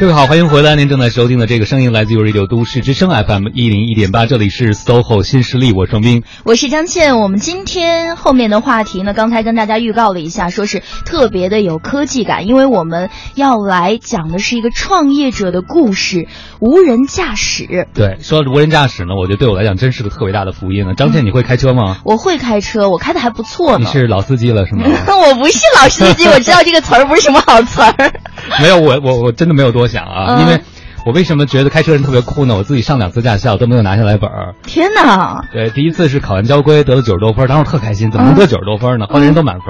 各位好，欢迎回来！您正在收听的这个声音来自于 Radio 都市之声 FM 一零一点八，这里是 SOHO 新势力，我双冰，我是张倩。我们今天后面的话题呢，刚才跟大家预告了一下，说是特别的有科技感，因为我们要来讲的是一个创业者的故事——无人驾驶。对，说无人驾驶呢，我觉得对我来讲真是个特别大的福音呢。张倩，你会开车吗？我会开车，我开的还不错呢。你是老司机了是吗？我不是老司机，我知道这个词儿不是什么好词儿。没有，我我我真的没有多想啊，因为。我为什么觉得开车人特别酷呢？我自己上两次驾校都没有拿下来本儿。天哪！对，第一次是考完交规得了九十多分，当时特开心，怎么能得九十多分呢？后来人都满分。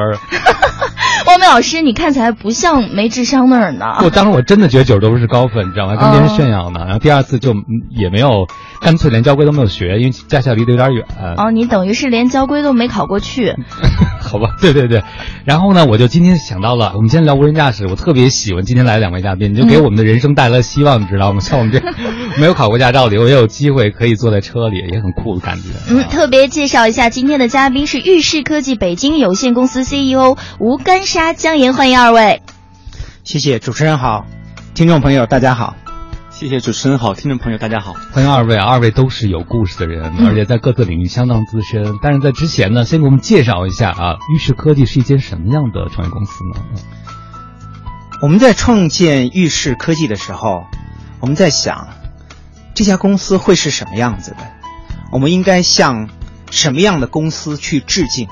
汪梅老师，你看起来不像没智商的人呢。我当时我真的觉得九十多分是高分，你知道吗？跟别人炫耀呢。然后第二次就也没有，干脆连交规都没有学，因为驾校离得有点远。哦，你等于是连交规都没考过去。好吧，对对对。然后呢，我就今天想到了，我们今天聊无人驾驶，我特别喜欢今天来的两位嘉宾，你就给我们的人生带来了希望，你知道吗？像我们这 没有考过驾照的，我也有机会可以坐在车里，也很酷的感觉。嗯，特别介绍一下今天的嘉宾是玉视科技北京有限公司 CEO 吴干沙。姜岩，欢迎二位。谢谢主持人好，听众朋友大家好。谢谢主持人好，听众朋友大家好。欢迎二位，二位都是有故事的人，而且在各自领域相当资深。但是在之前呢，先给我们介绍一下啊，玉视科技是一间什么样的创业公司呢？我们在创建玉视科技的时候，我们在想这家公司会是什么样子的？我们应该向什么样的公司去致敬？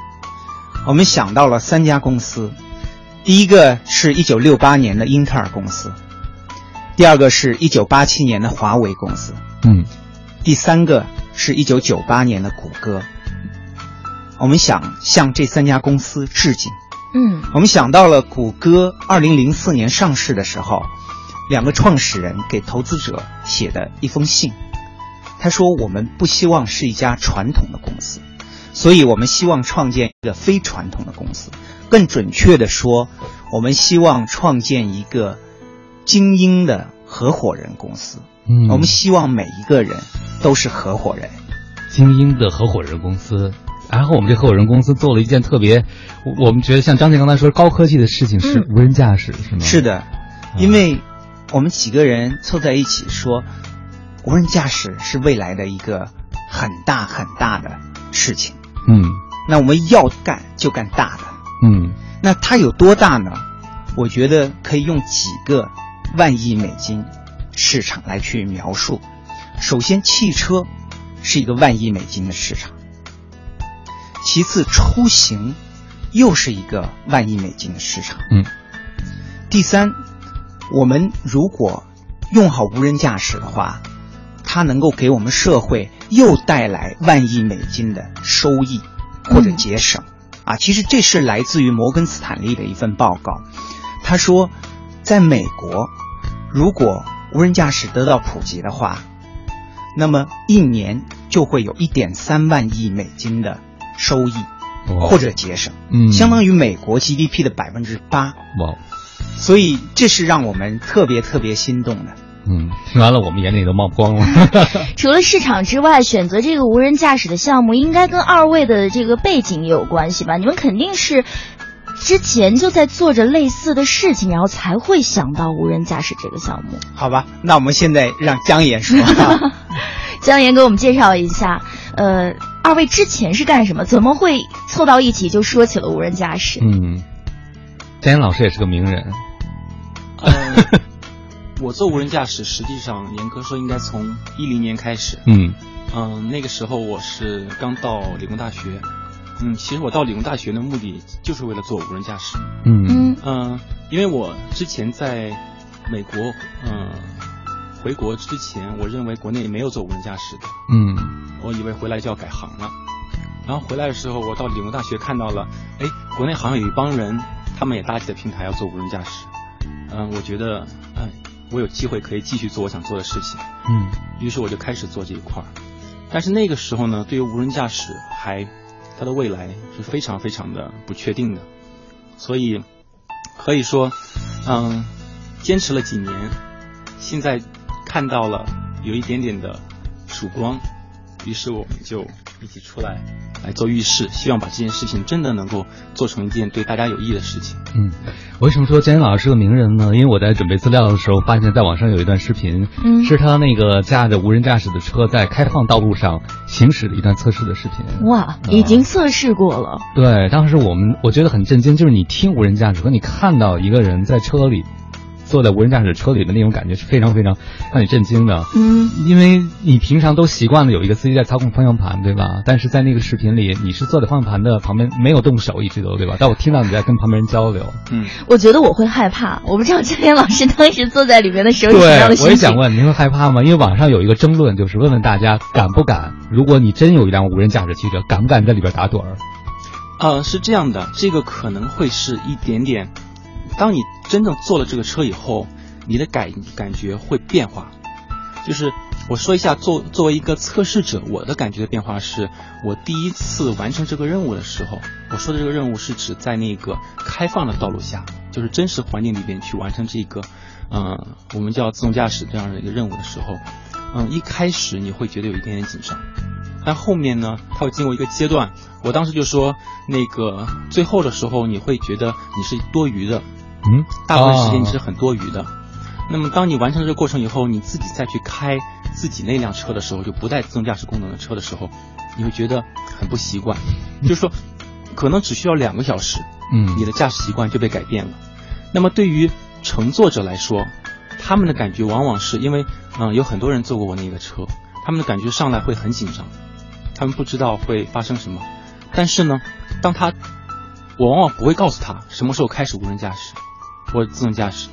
我们想到了三家公司，第一个是一九六八年的英特尔公司，第二个是一九八七年的华为公司，嗯，第三个是一九九八年的谷歌。我们想向这三家公司致敬，嗯，我们想到了谷歌二零零四年上市的时候，两个创始人给投资者写的一封信，他说我们不希望是一家传统的公司。所以我们希望创建一个非传统的公司，更准确的说，我们希望创建一个精英的合伙人公司。嗯，我们希望每一个人都是合伙人，精英的合伙人公司。然后我们这合伙人公司做了一件特别，我们觉得像张健刚才说高科技的事情是无人驾驶，是吗？是的，因为我们几个人凑在一起说，无人驾驶是未来的一个很大很大的事情。嗯，那我们要干就干大的。嗯，那它有多大呢？我觉得可以用几个万亿美金市场来去描述。首先，汽车是一个万亿美金的市场。其次，出行又是一个万亿美金的市场。嗯。第三，我们如果用好无人驾驶的话，它能够给我们社会。又带来万亿美金的收益或者节省，啊，其实这是来自于摩根斯坦利的一份报告。他说，在美国，如果无人驾驶得到普及的话，那么一年就会有一点三万亿美金的收益或者节省，嗯，相当于美国 GDP 的百分之八。哇，所以这是让我们特别特别心动的。嗯，听完了，我们眼里都冒光了。除了市场之外，选择这个无人驾驶的项目，应该跟二位的这个背景也有关系吧？你们肯定是之前就在做着类似的事情，然后才会想到无人驾驶这个项目。好吧，那我们现在让姜岩说。姜岩给我们介绍一下，呃，二位之前是干什么？怎么会凑到一起就说起了无人驾驶？嗯，姜岩老师也是个名人。我做无人驾驶，实际上严格说应该从一零年开始。嗯嗯，那个时候我是刚到理工大学。嗯，其实我到理工大学的目的就是为了做无人驾驶。嗯嗯因为我之前在美国，嗯，回国之前，我认为国内没有做无人驾驶的。嗯，我以为回来就要改行了。然后回来的时候，我到理工大学看到了，哎，国内好像有一帮人，他们也搭起了平台要做无人驾驶。嗯，我觉得，嗯。我有机会可以继续做我想做的事情，嗯，于是我就开始做这一块儿。但是那个时候呢，对于无人驾驶还它的未来是非常非常的不确定的，所以可以说，嗯，坚持了几年，现在看到了有一点点的曙光，于是我们就一起出来来做浴室，希望把这件事情真的能够做成一件对大家有益的事情。嗯，我为什么说姜岩老师是个名人呢？因为我在准备资料的时候，发现在网上有一段视频，嗯是他那个驾着无人驾驶的车在开放道路上行驶的一段测试的视频。哇，已经测试过了。对，当时我们我觉得很震惊，就是你听无人驾驶和你看到一个人在车里坐在无人驾驶车里的那种感觉是非常非常让你震惊的。嗯，因为你平常都习惯了有一个司机在操控方向盘，对吧？但是在那个视频里，你是坐在方向盘的旁边，没有动手，一直都对吧？但我听到你在跟旁边人交流。嗯，我觉得我会害怕，我不知道 姜岩老师当时坐在里面的时候是什么样的对，心情。我也想问，您会害怕吗？因为网上有一个争论，就是问问大家敢不敢，如果你真有一辆无人驾驶汽车，敢不敢在里边打盹儿？呃，是这样的，这个可能会是一点点，当你真正坐了这个车以后，你的感感觉会变化。就是我说一下，作作为一个测试者，我的感觉的变化是，我第一次完成这个任务的时候，我说的这个任务是指在那个开放的道路下，就是真实环境里边去完成这个，嗯、我们叫自动驾驶这样的一个任务的时候，嗯，一开始你会觉得有一点点紧张，但后面呢，它会经过一个阶段。我当时就说，那个最后的时候，你会觉得你是多余的，嗯，大部分时间你啊是很多余的。那么当你完成这个过程以后，你自己再去开自己那辆车的时候，就不带自动驾驶功能的车的时候，你会觉得很不习惯。就是说，可能只需要两个小时，嗯你的驾驶习惯就被改变了。那么对于乘坐者来说，他们的感觉往往是因为，嗯、有很多人坐过我那个车，他们的感觉上来会很紧张，他们不知道会发生什么。但是呢，当他，我往往不会告诉他什么时候开始无人驾驶或自动驾驶，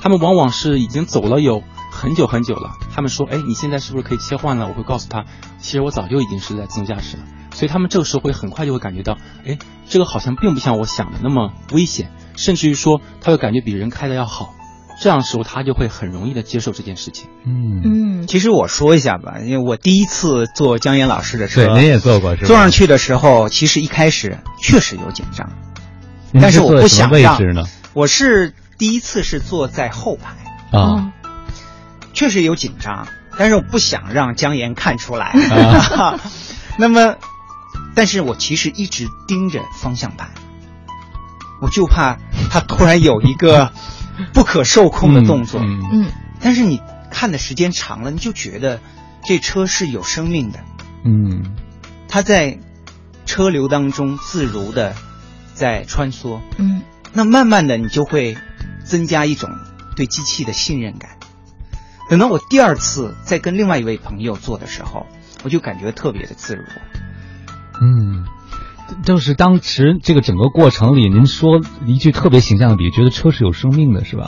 他们往往是已经走了有很久很久了。他们说，哎，你现在是不是可以切换了？我会告诉他，其实我早就已经是在自动驾驶了。所以他们这个时候会很快就会感觉到，哎，这个好像并不像我想的那么危险，甚至于说他会感觉比人开的要好。这样的时候，他就会很容易的接受这件事情。嗯，嗯，其实我说一下吧，因为我第一次坐姜岩老师的车，对，您也坐过是吧？坐上去的时候，其实一开始确实有紧张，您但是我不坐什么想让位置呢？我是第一次是坐在后排，哦啊，确实有紧张，但是我不想让姜岩看出来。啊 那么，但是我其实一直盯着方向盘，我就怕他突然有一个不可受控的动作。嗯嗯但是你看的时间长了，你就觉得这车是有生命的，嗯它在车流当中自如的在穿梭。嗯那慢慢的，你就会增加一种对机器的信任感。等到我第二次再跟另外一位朋友做的时候，我就感觉特别的自如。嗯，就是当时这个整个过程里，您说一句特别形象的比喻，觉得车是有生命的，是吧？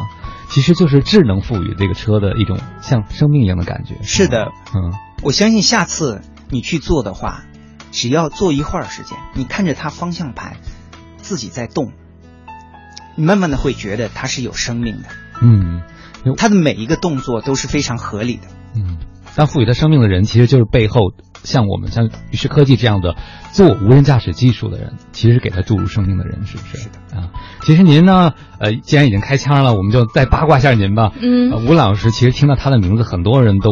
其实就是智能赋予这个车的一种像生命一样的感觉。是的，嗯我相信下次你去做的话，只要坐一会儿时间，你看着它方向盘自己在动，你慢慢的会觉得它是有生命的，嗯它的每一个动作都是非常合理的。嗯，那赋予它生命的人，其实就是背后像我们像宇视科技这样的做无人驾驶技术的人，其实给他注入生命的人，是不是？是的啊。其实您呢，呃，既然已经开腔了，我们就再八卦一下您吧。嗯呃吴老师其实听到他的名字，很多人都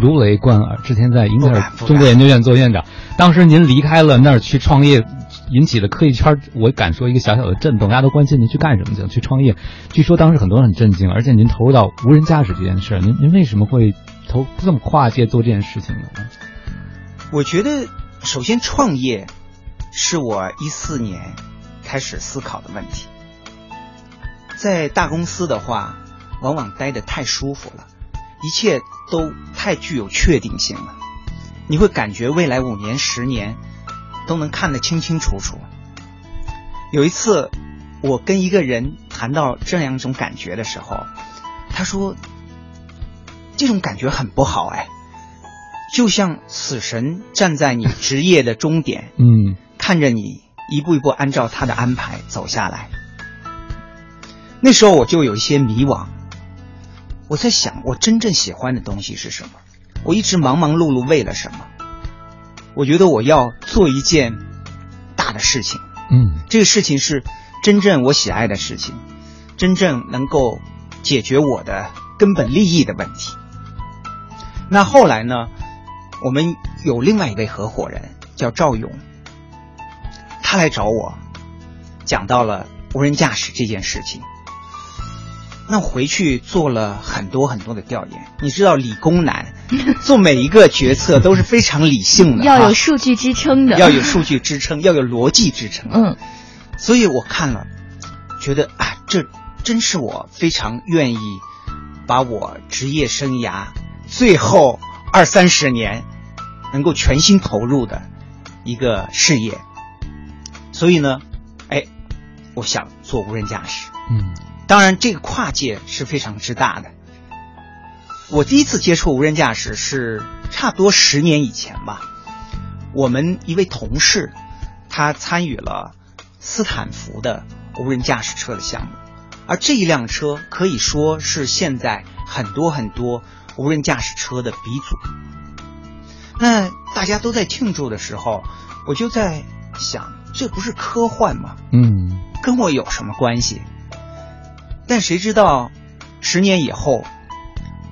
如雷贯耳。之前在英特尔中国研究院做院长，当时您离开了那儿去创业，引起了科技圈，我敢说一个小小的震动，大家都关心您去干什么去了，去创业。据说当时很多人很震惊，而且您投入到无人驾驶这件事，您您为什么会投这么跨界做这件事情呢？我觉得，首先创业是我一四年开始思考的问题。在大公司的话，往往待得太舒服了，一切都太具有确定性了，你会感觉未来五年、十年都能看得清清楚楚。有一次，我跟一个人谈到这样一种感觉的时候，他说：“这种感觉很不好，哎。”就像死神站在你职业的终点，嗯看着你一步一步按照他的安排走下来。那时候我就有一些迷惘，我在想，我真正喜欢的东西是什么？我一直忙忙碌碌为了什么？我觉得我要做一件大的事情，嗯这个事情是真正我喜爱的事情，真正能够解决我的根本利益的问题。那后来呢？我们有另外一位合伙人叫赵勇，他来找我，讲到了无人驾驶这件事情。那回去做了很多很多的调研，你知道理工男 做每一个决策都是非常理性的，要有数据支撑的，要有数据支撑，要有逻辑支撑。嗯，所以我看了，觉得啊，这真是我非常愿意把我职业生涯最后二三十年能够全心投入的一个事业。所以呢，哎，我想做无人驾驶。嗯。当然，这个跨界是非常之大的。我第一次接触无人驾驶是差不多十年以前吧。我们一位同事，他参与了斯坦福的无人驾驶车的项目，而这一辆车可以说是现在很多很多无人驾驶车的鼻祖。那大家都在庆祝的时候，我就在想，这不是科幻吗？嗯，跟我有什么关系？但谁知道，十年以后，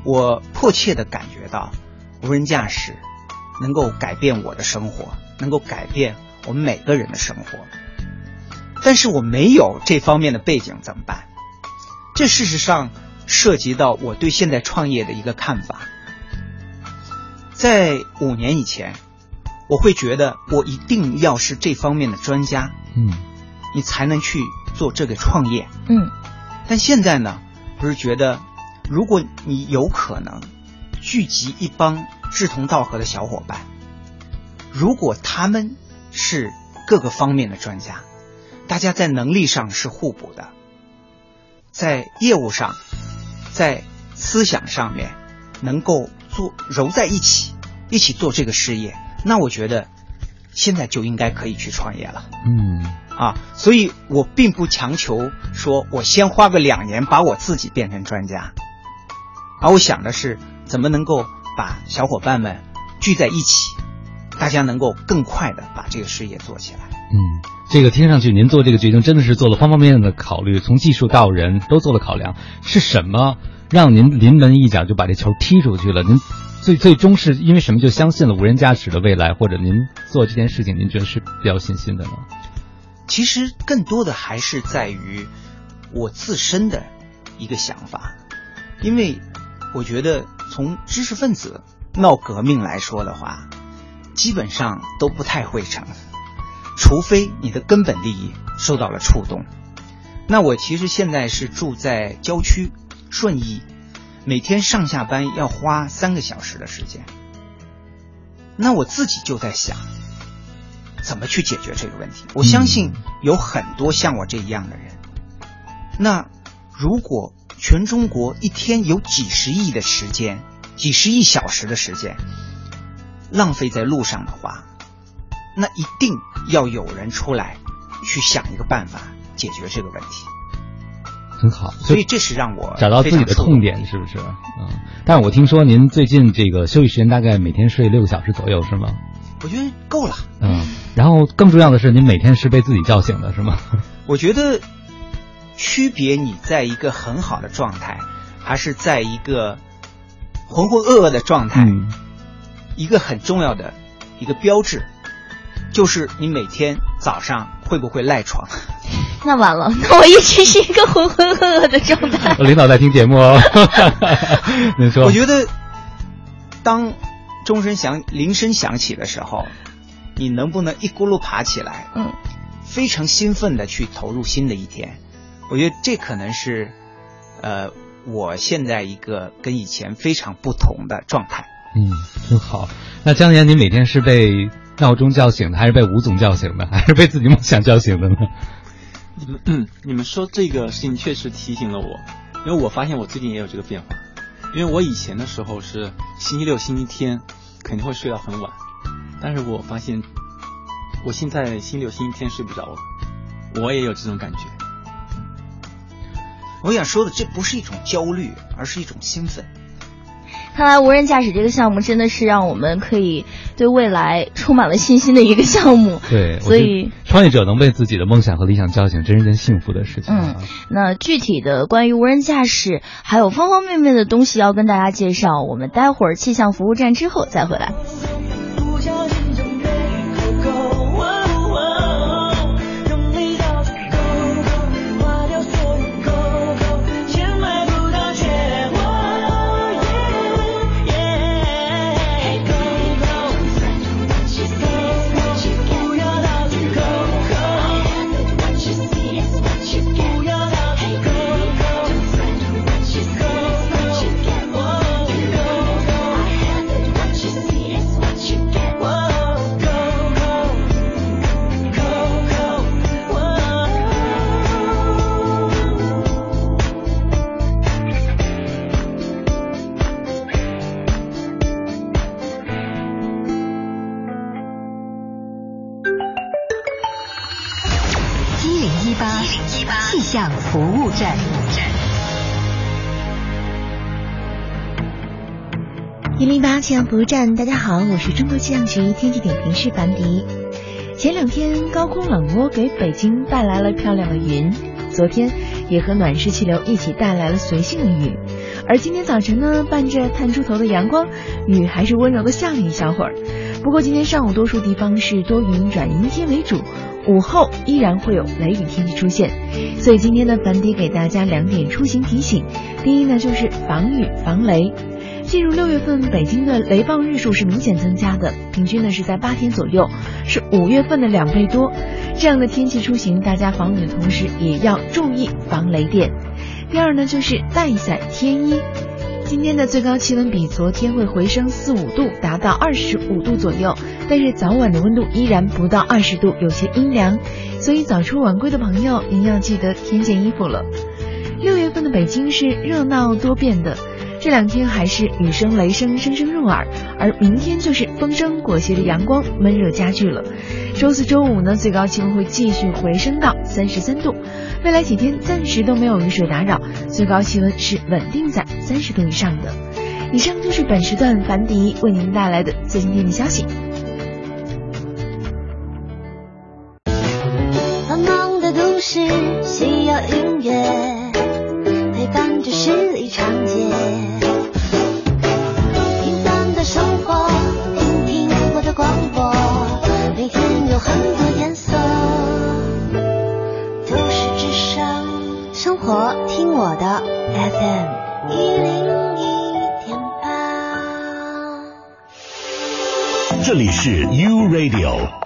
我迫切的感觉到，无人驾驶能够改变我的生活，能够改变我们每个人的生活。但是我没有这方面的背景怎么办？这事实上涉及到我对现在创业的一个看法。在五年以前，我会觉得我一定要是这方面的专家，嗯，你才能去做这个创业，嗯。但现在呢，不是觉得，如果你有可能聚集一帮志同道合的小伙伴，如果他们是各个方面的专家，大家在能力上是互补的，在业务上，在思想上面能够做揉在一起，一起做这个事业，那我觉得现在就应该可以去创业了。嗯。啊，所以我并不强求说，我先花个两年把我自己变成专家，而我想的是怎么能够把小伙伴们聚在一起，大家能够更快的把这个事业做起来。嗯，这个听上去您做这个决定真的是做了方方面面的考虑，从技术到人都做了考量。是什么让您临门一脚就把这球踢出去了？您最最终是因为什么就相信了无人驾驶的未来，或者您做这件事情您觉得是比较信心的呢？其实更多的还是在于我自身的一个想法，因为我觉得从知识分子闹革命来说的话，基本上都不太会成，除非你的根本利益受到了触动。那我其实现在是住在郊区顺义，每天上下班要花三个小时的时间，那我自己就在想。怎么去解决这个问题？我相信有很多像我这一样的人。那如果全中国一天有几十亿的时间，几十亿小时的时间浪费在路上的话，那一定要有人出来去想一个办法解决这个问题。很好，所以这是让我找到自己的痛点，是不是？嗯。但是我听说您最近这个休息时间大概每天睡六个小时左右，是吗？我觉得够了。嗯，然后更重要的是，您每天是被自己叫醒的，是吗？我觉得区别你在一个很好的状态，还是在一个浑浑噩噩的状态，一个很重要的一个标志，就是你每天早上会不会赖床。那完了，那我一直是一个浑浑噩噩的状态。领导在听节目哦。您说，我觉得当。钟声响，铃声响起的时候，你能不能一咕噜爬起来？嗯，非常兴奋的去投入新的一天。我觉得这可能是，呃，我现在一个跟以前非常不同的状态。嗯，真好。那江年，您每天是被闹钟叫醒的，还是被吴总叫醒的，还是被自己梦想叫醒的呢？你们，你们说这个事情确实提醒了我，因为我发现我最近也有这个变化。因为我以前的时候是星期六、星期天肯定会睡到很晚，但是我发现我现在星期六、星期天睡不着了，我也有这种感觉。我想说的，这不是一种焦虑，而是一种兴奋。看来无人驾驶这个项目真的是让我们可以对未来充满了信心的一个项目。对，所以创业者能被自己的梦想和理想叫醒，真是件幸福的事情。嗯，那具体的关于无人驾驶还有方方面面的东西要跟大家介绍，我们待会儿气象服务站之后再回来。八气象服务站。一零八气象服务站，大家好，我是中国气象局天气点评师樊迪。前两天高空冷涡给北京带来了漂亮的云，昨天也和暖湿气流一起带来了随性的雨，而今天早晨呢，伴着探出头的阳光，雨还是温柔的下了一小会儿。不过今天上午多数地方是多云转阴天为主，午后依然会有雷雨天气出现，所以今天呢，樊迪给大家两点出行提醒：第一呢，就是防雨防雷。进入六月份，北京的雷暴日数是明显增加的，平均呢是在八天左右，是五月份的两倍多。这样的天气出行，大家防雨的同时也要注意防雷电。第二呢，就是带伞添衣。今天的最高气温比昨天会回升四五度，达到二十五度左右，但是早晚的温度依然不到二十度，有些阴凉，所以早出晚归的朋友，您要记得添件衣服了。六月份的北京是热闹多变的。这两天还是雨声雷声声声入耳，而明天就是风声裹挟着阳光，闷热加剧了。周四周五呢，最高气温会继续回升到三十三度。未来几天暂时都没有雨水打扰，最高气温是稳定在三十度以上的。以上就是本时段樊迪为您带来的最新天气消息。繁忙的都市需要音乐陪伴着十里长街。平凡的生活，听听我的广播，每天有很多颜色。都市之声，生活听我的 FM 一零一点八。这里是 U Radio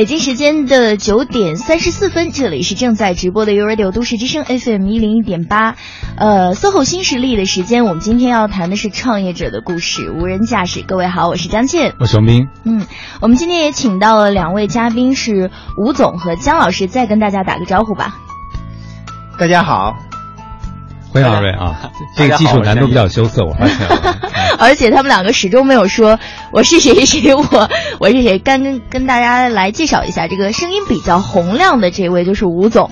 北京时间的九点三十四分，这里是正在直播的 u Radio 都市之声 FM 一零一点八，呃，SOHO 新势力的时间，我们今天要谈的是创业者的故事，无人驾驶。各位好，我是张倩，我是王斌。嗯，我们今天也请到了两位嘉宾，是吴总和姜老师，再跟大家打个招呼吧。大家好，欢迎二位啊！这个技术难度比较羞涩，我发现了。而且他们两个始终没有说 我是谁谁我我是谁，干跟跟大家来介绍一下，这个声音比较洪亮的这位就是吴总，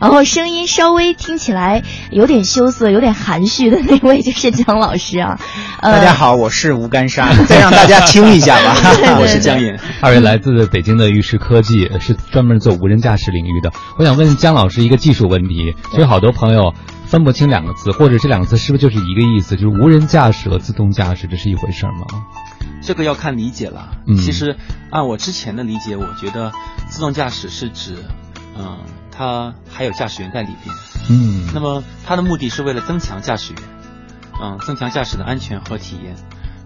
然后声音稍微听起来有点羞涩、有点含蓄的那位就是姜老师啊。呃、大家好，我是吴干沙，再让大家听一下吧。我是姜颖，二位来自北京的玉石科技，是专门做无人驾驶领域的。我想问姜老师一个技术问题，其实好多朋友。分不清两个字，或者这两个字是不是就是一个意思？就是无人驾驶和自动驾驶，这是一回事吗？这个要看理解了。嗯其实按我之前的理解，我觉得自动驾驶是指，嗯、它还有驾驶员在里边。嗯，那么它的目的是为了增强驾驶员，嗯，增强驾驶的安全和体验。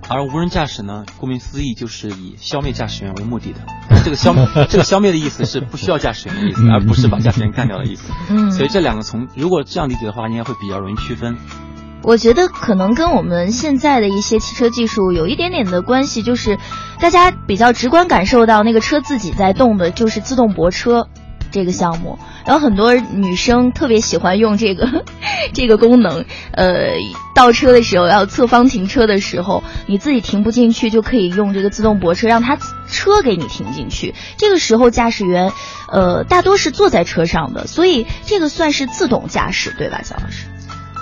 而无人驾驶呢，顾名思义就是以消灭驾驶员为目的的。这个消这个消灭的意思是不需要驾驶员的意思，而不是把驾驶员干掉的意思。嗯，所以这两个从如果这样理解的话，应该会比较容易区分。我觉得可能跟我们现在的一些汽车技术有一点点的关系，就是大家比较直观感受到那个车自己在动的，就是自动泊车这个项目。然后很多女生特别喜欢用这个 这个功能，呃，倒车的时候要侧方停车的时候，你自己停不进去，就可以用这个自动泊车，让它车给你停进去。这个时候驾驶员，呃，大多是坐在车上的，所以这个算是自动驾驶，对吧，肖老师？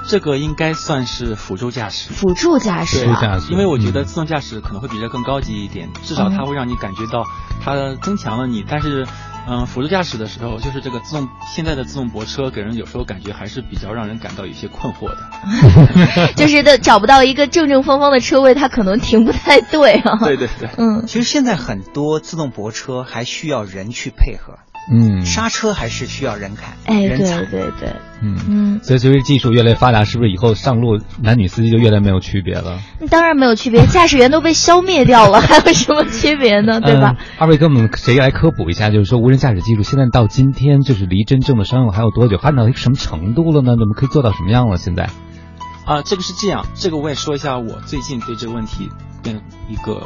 这个应该算是辅助驾驶。辅助驾驶、啊，辅助驾驶因为我觉得嗯自动驾驶可能会比这更高级一点，至少它会让你感觉到它增强了你。但是，嗯，辅助驾驶的时候，就是这个自动现在的自动泊车，给人有时候感觉还是比较让人感到有些困惑的。就是的找不到一个正正方方的车位，它可能停不太对啊。对对对，嗯，其实现在很多自动泊车还需要人去配合，嗯，刹车还是需要人开，哎，对人踩。对对，嗯。嗯，所以随着技术越来越发达，是不是以后上路男女司机就越来越没有区别了？当然没有区别，驾驶员都被消灭掉了，还有什么区别呢？对吧？嗯二位跟我们谁来科普一下？就是说无人驾驶技术现在到今天，就是离真正的商用还有多久？发展到一个什么程度了呢？我们可以做到什么样了？现在？啊，这个是这样，这个我也说一下我最近对这个问题变一个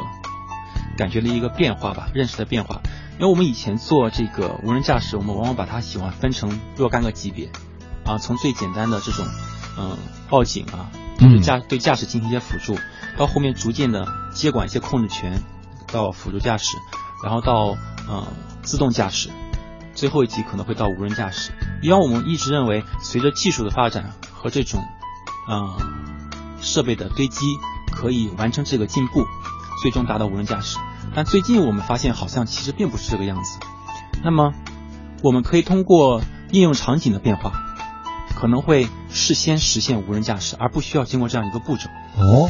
感觉的一个变化吧，认识的变化。因为我们以前做这个无人驾驶，我们往往把它喜欢分成若干个级别，啊，从最简单的这种，嗯、报警啊，就是驾对驾驶进行一些辅助，到后面逐渐的接管一些控制权，到辅助驾驶，然后到嗯自动驾驶，最后一级可能会到无人驾驶。以往我们一直认为，随着技术的发展和这种嗯、设备的堆积，可以完成这个进步，最终达到无人驾驶。但最近我们发现，好像其实并不是这个样子。那么，我们可以通过应用场景的变化，可能会事先实现无人驾驶，而不需要经过这样一个步骤。哦，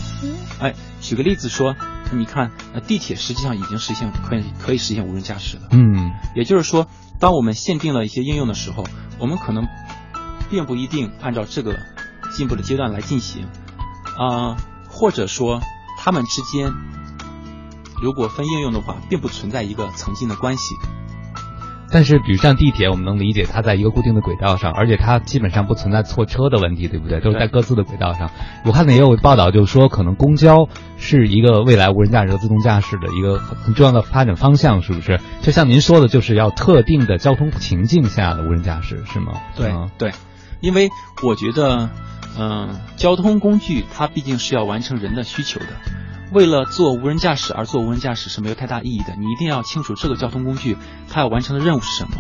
哎，举个例子说，你看，呃，地铁实际上已经实现可以可以实现无人驾驶了。嗯也就是说，当我们限定了一些应用的时候，我们可能并不一定按照这个进步的阶段来进行，啊、或者说他们之间如果分应用的话，并不存在一个曾经的关系。但是比如像地铁，我们能理解它在一个固定的轨道上，而且它基本上不存在错车的问题，对不对？都是在各自的轨道上。我看呢也有报道，就是说可能公交是一个未来无人驾驶和自动驾驶的一个很很重要的发展方向，是不是？就像您说的，就是要特定的交通情境下的无人驾驶，是吗？对嗯对，因为我觉得，嗯、交通工具它毕竟是要完成人的需求的。为了做无人驾驶而做无人驾驶是没有太大意义的。你一定要清楚这个交通工具它要完成的任务是什么。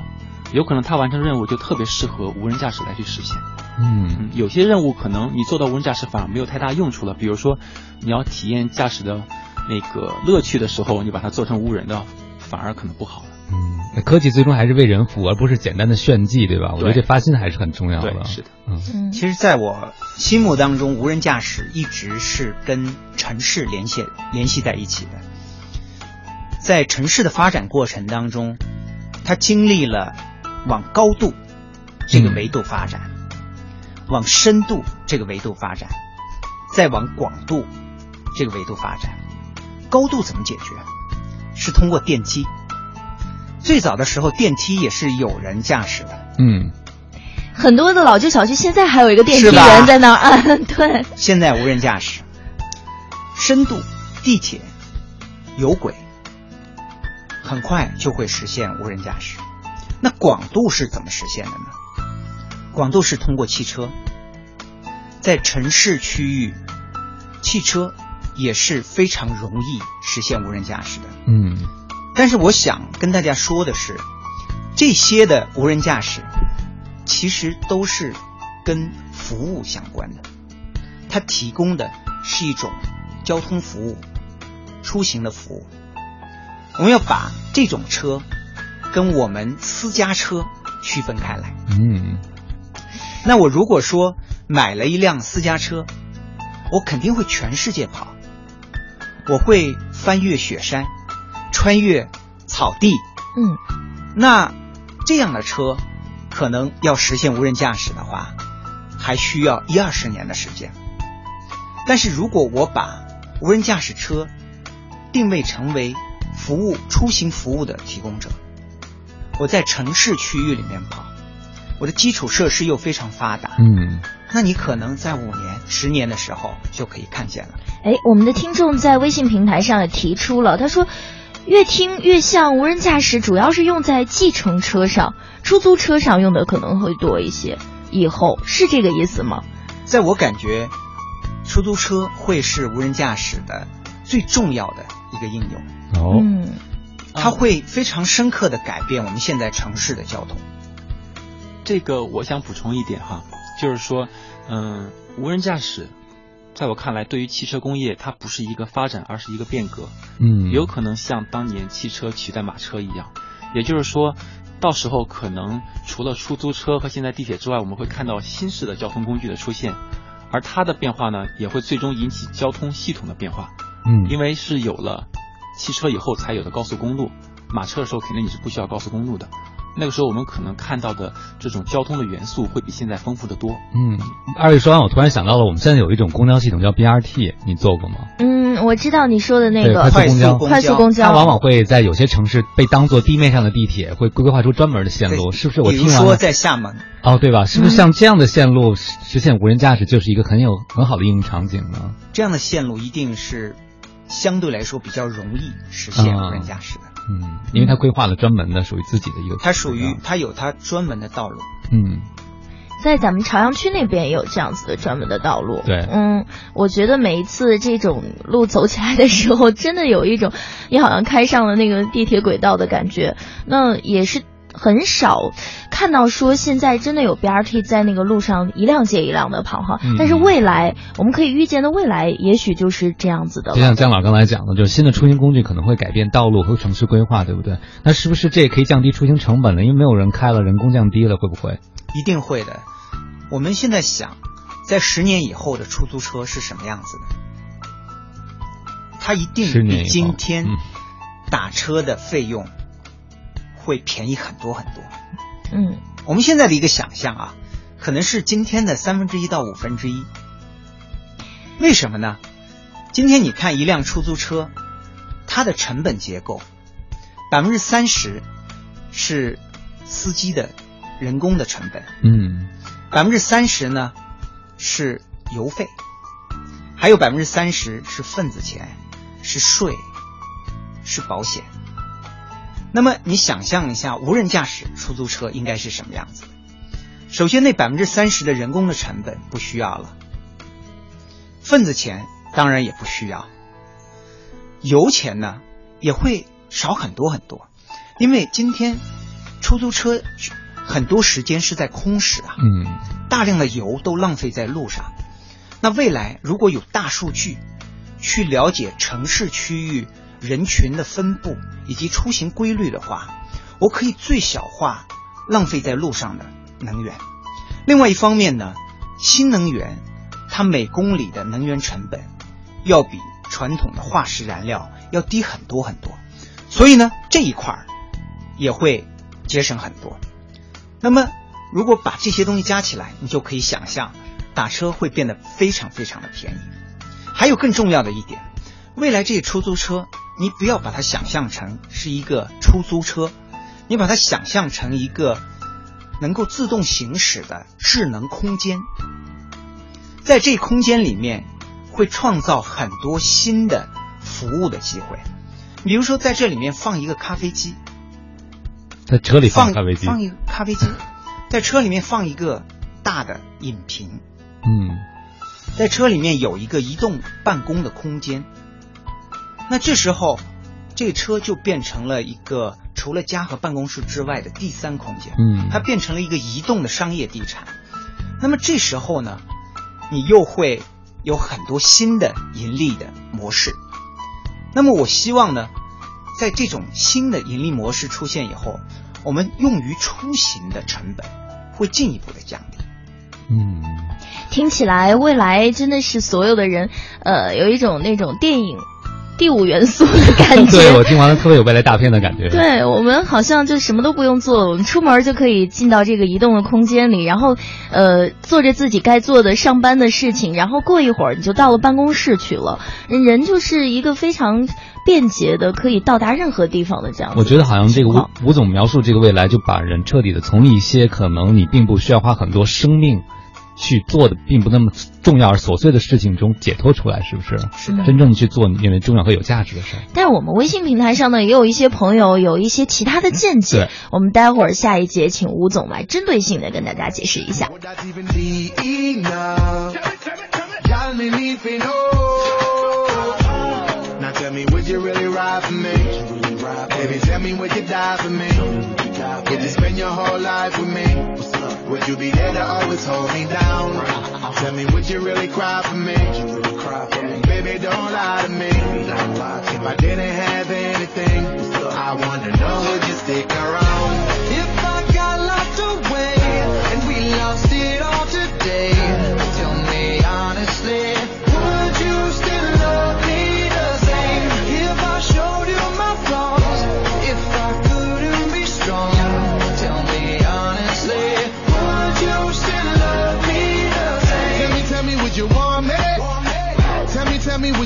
有可能它完成任务就特别适合无人驾驶来去实现。嗯嗯，有些任务可能你做到无人驾驶反而没有太大用处了。比如说，你要体验驾驶的那个乐趣的时候，你把它做成无人的，反而可能不好了。嗯，那科技最终还是为人服务，而不是简单的炫技，对吧？我觉得这发心还是很重要的。对，是的。嗯嗯其实，在我心目当中，无人驾驶一直是跟城市联系联系在一起的。在城市的发展过程当中，它经历了往高度这个维度发展，往深度这个维度发展，再往广度这个维度发展。高度怎么解决？是通过电梯。最早的时候，电梯也是有人驾驶的。嗯很多的老旧小区现在还有一个电梯人在那儿按，对，现在无人驾驶，深度地铁、有轨，很快就会实现无人驾驶。那广度是怎么实现的呢？广度是通过汽车，在城市区域，汽车也是非常容易实现无人驾驶的。嗯但是我想跟大家说的是，这些的无人驾驶其实都是跟服务相关的，它提供的是一种交通服务、出行的服务。我们要把这种车跟我们私家车区分开来。嗯那我如果说买了一辆私家车，我肯定会全世界跑，我会翻越雪山，穿越草地。嗯，那这样的车，可能要实现无人驾驶的话，还需要一二十年的时间。但是如果我把无人驾驶车定位成为服务出行服务的提供者，我在城市区域里面跑，我的基础设施又非常发达，嗯那你可能在五年、十年的时候就可以看见了。哎，我们的听众在微信平台上也提出了，他说。越听越像无人驾驶，主要是用在计程车上、出租车上用的可能会多一些。以后是这个意思吗？在我感觉，出租车会是无人驾驶的最重要的一个应用，哦嗯它会非常深刻的改变我们现在城市的交通。这个我想补充一点哈，就是说，嗯，无人驾驶，在我看来，对于汽车工业，它不是一个发展，而是一个变革。嗯有可能像当年汽车取代马车一样，也就是说，到时候可能除了出租车和现在地铁之外，我们会看到新式的交通工具的出现，而它的变化呢，也会最终引起交通系统的变化，嗯因为是有了汽车以后才有的高速公路，马车的时候肯定你是不需要高速公路的。那个时候我们可能看到的这种交通的元素会比现在丰富的多。嗯，二位说完，我突然想到了，我们现在有一种公交系统叫 BRT，你坐过吗？嗯，我知道你说的那个快速公交快速公交，它往往会在有些城市被当做地面上的地铁，会规划出专门的线路，是不是？我听说在厦门，哦，对吧？是不嗯是像这样的线路实实现无人驾驶，就是一个很有很好的应用场景呢？这样的线路一定是相对来说比较容易实现无人驾驶的。嗯，因为他规划了专门的属于自己的一个，它属于它有它专门的道路。嗯在咱们朝阳区那边也有这样子的专门的道路。对嗯，我觉得每一次这种路走起来的时候，真的有一种你好像开上了那个地铁轨道的感觉。那也是很少看到说现在真的有 BRT 在那个路上一辆接一辆的跑哈。嗯但是未来我们可以预见的未来，也许就是这样子的。就像姜老刚才讲的，就是新的出行工具可能会改变道路和城市规划，对不对？那是不是这也可以降低出行成本呢？因为没有人开了，人工降低了，会不会？一定会的。我们现在想，在十年以后的出租车是什么样子的？它一定比今天嗯打车的费用会便宜很多很多。嗯我们现在的一个想象啊，可能是今天的三分之一到五分之一。为什么呢？今天你看一辆出租车，它的成本结构，百分之三十是司机的人工的成本，嗯百分之三十呢是油费，还有百分之三十是份子钱，是税，是保险。那么你想象一下，无人驾驶出租车应该是什么样子？首先，那百分之三十的人工的成本不需要了，份子钱当然也不需要，油钱呢也会少很多很多，因为今天出租车很多时间是在空驶啊，嗯大量的油都浪费在路上。那未来如果有大数据去了解城市区域人群的分布以及出行规律的话，我可以最小化浪费在路上的能源。另外一方面呢，新能源它每公里的能源成本要比传统的化石燃料要低很多很多，所以呢这一块儿也会节省很多。那么如果把这些东西加起来，你就可以想象打车会变得非常非常的便宜。还有更重要的一点，未来这些出租车，你不要把它想象成是一个出租车，你把它想象成一个能够自动行驶的智能空间。在这空间里面，会创造很多新的服务的机会。比如说，在这里面放一个咖啡机，在车里放咖啡机，放一个咖啡机，在车里面放一个大的饮屏，嗯在车里面有一个移动办公的空间。那这时候，这个车就变成了一个除了家和办公室之外的第三空间，嗯，它变成了一个移动的商业地产。那么这时候呢，你又会有很多新的盈利的模式。那么我希望呢，在这种新的盈利模式出现以后，我们用于出行的成本会进一步的降低。嗯。听起来未来真的是所有的人，呃，有一种那种电影第五元素的 感觉。对我听完了特别有未来大片的感觉。对我们好像就什么都不用做，我们出门就可以进到这个移动的空间里，然后呃做着自己该做的上班的事情，然后过一会儿你就到了办公室去了。人就是一个非常便捷的，可以到达任何地方的这样。我觉得好像这个吴吴总描述这个未来，就把人彻底的从一些可能你并不需要花很多生命。去做的并不那么重要而琐碎的事情中解脱出来，是不是？是的真正去做你认为重要和有价值的事儿。但是我们微信平台上呢，也有一些朋友有一些其他的见解对，我们待会儿下一节请吴总来针对性的跟大家解释一下。Ride? Baby, tell me, would you die for me? Would you spend your whole life with me? Would you be there to always hold me down? Tell me, would you really cry for me? Baby, don't lie to me. If I didn't have anything, I wanna know, would you stick around?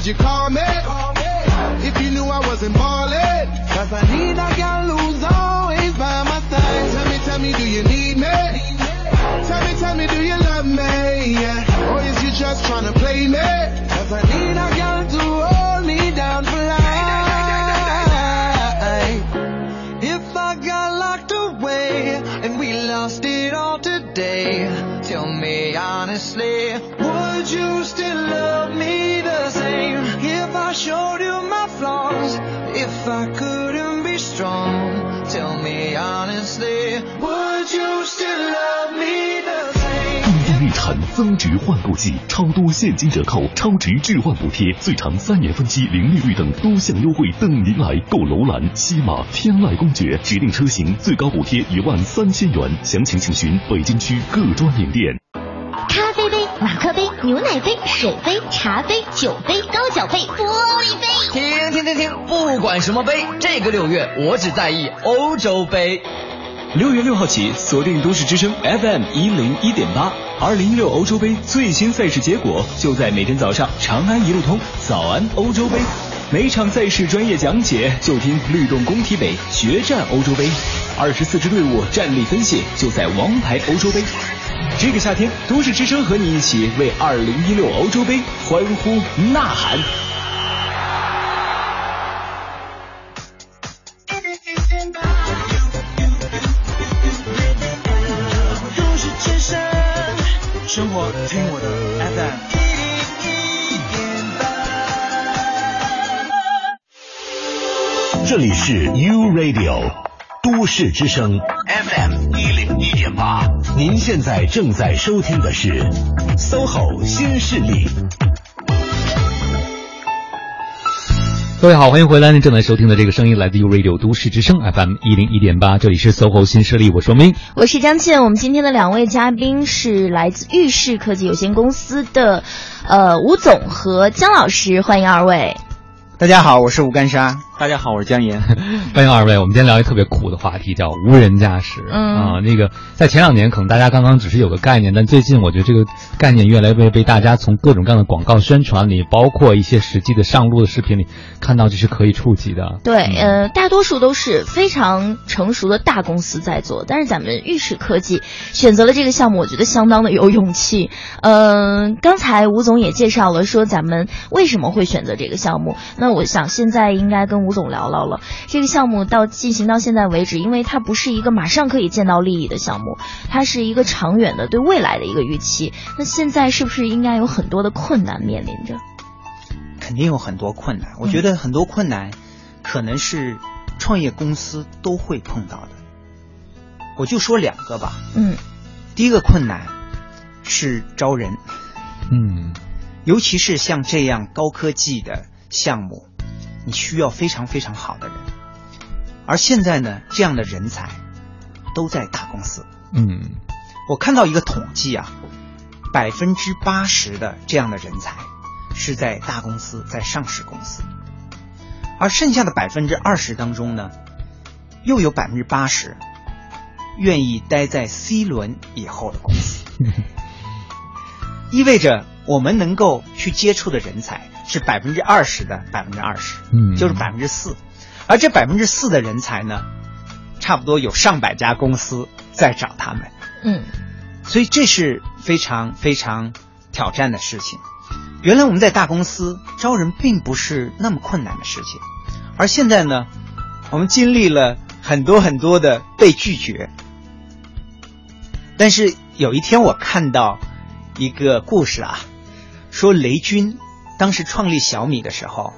Would you call me? If you knew I wasn't ballin', cause I need a girl who's always by my side. Tell me, tell me, do you need me? Tell me, tell me, do you love me? Yeah. Or is you just trying to play me? Cause I need a girl to hold me down for life. If I got locked away and we lost it all today, to love me the same if i showed you my flaws if i couldn't be strong tell me honestly would you still love me the same 固定资产增值换购季超多现金折扣超值置换补贴最长三年分期零利率等多项优惠等您来购楼兰西马天籁公爵指定车型最高补贴一万三千元详情请询北京区各专营店马克杯、牛奶杯、水杯、茶杯、酒杯、高脚杯、玻璃杯。停停停停！不管什么杯，这个六月我只在意欧洲杯。六月六号起，锁定都市之声 FM 一零一点八，二零一六欧洲杯最新赛事结果就在每天早上长安一路通早安欧洲杯，每场赛事专业讲解就听律动工体北决战欧洲杯，二十四支队伍战力分析就在王牌欧洲杯。这个夏天，都市之声和你一起为二零一六欧洲杯欢呼呐喊。都市之声，生活听我的 FM 一零一点八。这里是 U Radio 都市之声 FM 一零一点八，您现在正在收听的是 SOHO 新势力。各位好，欢迎回来！您正在收听的这个声音来自 U Radio 都市之声 FM 一零一点八，这里是 SOHO 新势力，我说明。我是张倩，我们今天的两位嘉宾是来自玉氏科技有限公司的呃吴总和姜老师，欢迎二位。大家好，我是吴干沙。大家好，我是姜岩。欢迎二位，我们今天聊一个特别酷的话题，叫无人驾驶。嗯啊，那个在前两年可能大家刚刚只是有个概念，但最近我觉得这个概念越来越被大家从各种各样的广告宣传里，包括一些实际的上路的视频里看到，这是可以触及的。对，呃，大多数都是非常成熟的大公司在做，但是咱们玉石科技选择了这个项目，我觉得相当的有勇气。嗯、刚才吴总也介绍了说咱们为什么会选择这个项目，那我想现在应该跟吴总聊到了。这个项目到进行到现在为止，因为它不是一个马上可以见到利益的项目，它是一个长远的对未来的一个预期。那现在是不是应该有很多的困难面临着？肯定有很多困难，我觉得很多困难可能是创业公司都会碰到的。我就说两个吧。嗯，第一个困难是招人，嗯尤其是像这样高科技的项目，你需要非常非常好的人。而现在呢，这样的人才都在大公司。嗯我看到一个统计啊，百分之八十的这样的人才是在大公司，在上市公司，而剩下的百分之二十当中呢，又有百分之八十愿意待在 C 轮以后的公司，意味着我们能够去接触的人才是百分之二十的百分之二十，嗯就是百分之四，而这百分之四的人才呢，差不多有上百家公司在找他们。嗯所以这是非常非常挑战的事情。原来我们在大公司招人并不是那么困难的事情，而现在呢，我们经历了很多很多的被拒绝。但是有一天我看到一个故事啊，说雷军当时创立小米的时候，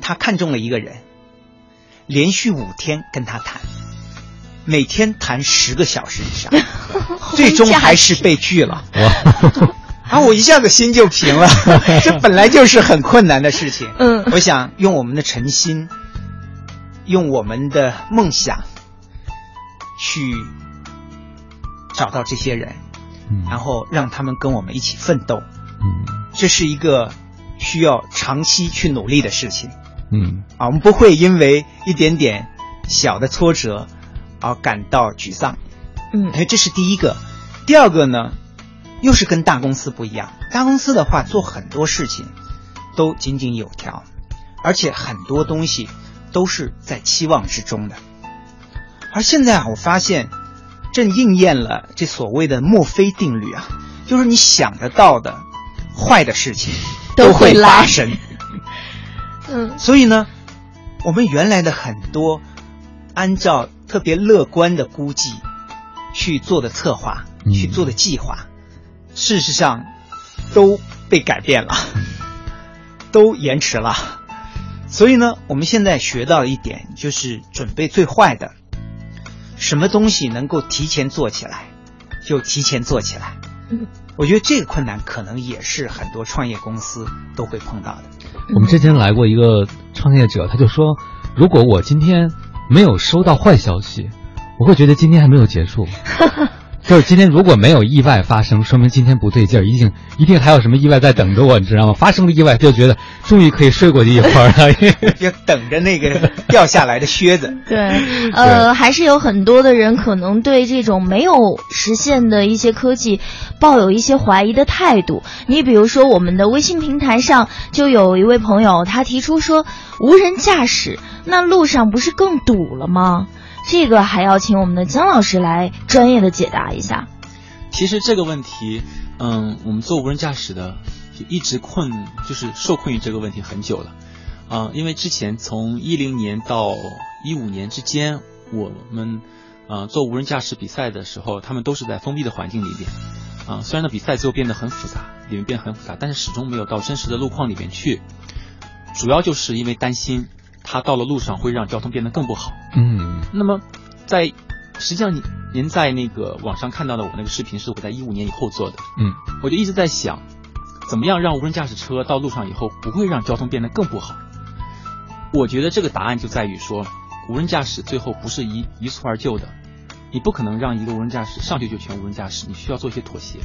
他看中了一个人，连续五天跟他谈，每天谈十个小时以上，最终还是被拒了。啊，我一下子心就平了，这本来就是很困难的事情。嗯我想用我们的诚心，用我们的梦想，去找到这些人，嗯然后让他们跟我们一起奋斗。嗯这是一个需要长期去努力的事情嗯啊，我们不会因为一点点小的挫折而感到沮丧。嗯哎，这是第一个。第二个呢，又是跟大公司不一样。大公司的话，做很多事情都井井有条，而且很多东西都是在期望之中的。而现在啊，我发现正应验了这所谓的墨菲定律啊，就是你想得到的坏的事情都会来发生。嗯所以呢，我们原来的很多按照特别乐观的估计去做的策划、嗯去做的计划，事实上都被改变了。都延迟了。所以呢，我们现在学到一点，就是准备最坏的。什么东西能够提前做起来，就提前做起来。我觉得这个困难可能也是很多创业公司都会碰到的。我们之前来过一个创业者，他就说，如果我今天没有收到坏消息，我会觉得今天还没有结束。就是今天如果没有意外发生，说明今天不对劲儿，一定一定还有什么意外在等着我，你知道吗？发生了意外，就觉得终于可以睡过去一会儿了，就等着那个掉下来的靴子。对，呃，还是有很多的人可能对这种没有实现的一些科技抱有一些怀疑的态度。你比如说，我们的微信平台上就有一位朋友，他提出说，无人驾驶，那路上不是更堵了吗？这个还要请我们的姜老师来专业的解答一下。其实这个问题，嗯，我们做无人驾驶的就一直困，就是受困于这个问题很久了。啊，因为之前从一零年到一五年之间，我们啊做无人驾驶比赛的时候，他们都是在封闭的环境里边。啊，虽然呢比赛最后变得很复杂，里面变得很复杂，但是始终没有到真实的路况里面去。主要就是因为担心。它到了路上会让交通变得更不好。嗯，那么在实际上，您您在那个网上看到的我那个视频是我在一五年以后做的。嗯，我就一直在想，怎么样让无人驾驶车到路上以后不会让交通变得更不好？我觉得这个答案就在于说，无人驾驶最后不是一一蹴而就的，你不可能让一个无人驾驶上去就全无人驾驶，你需要做一些妥协。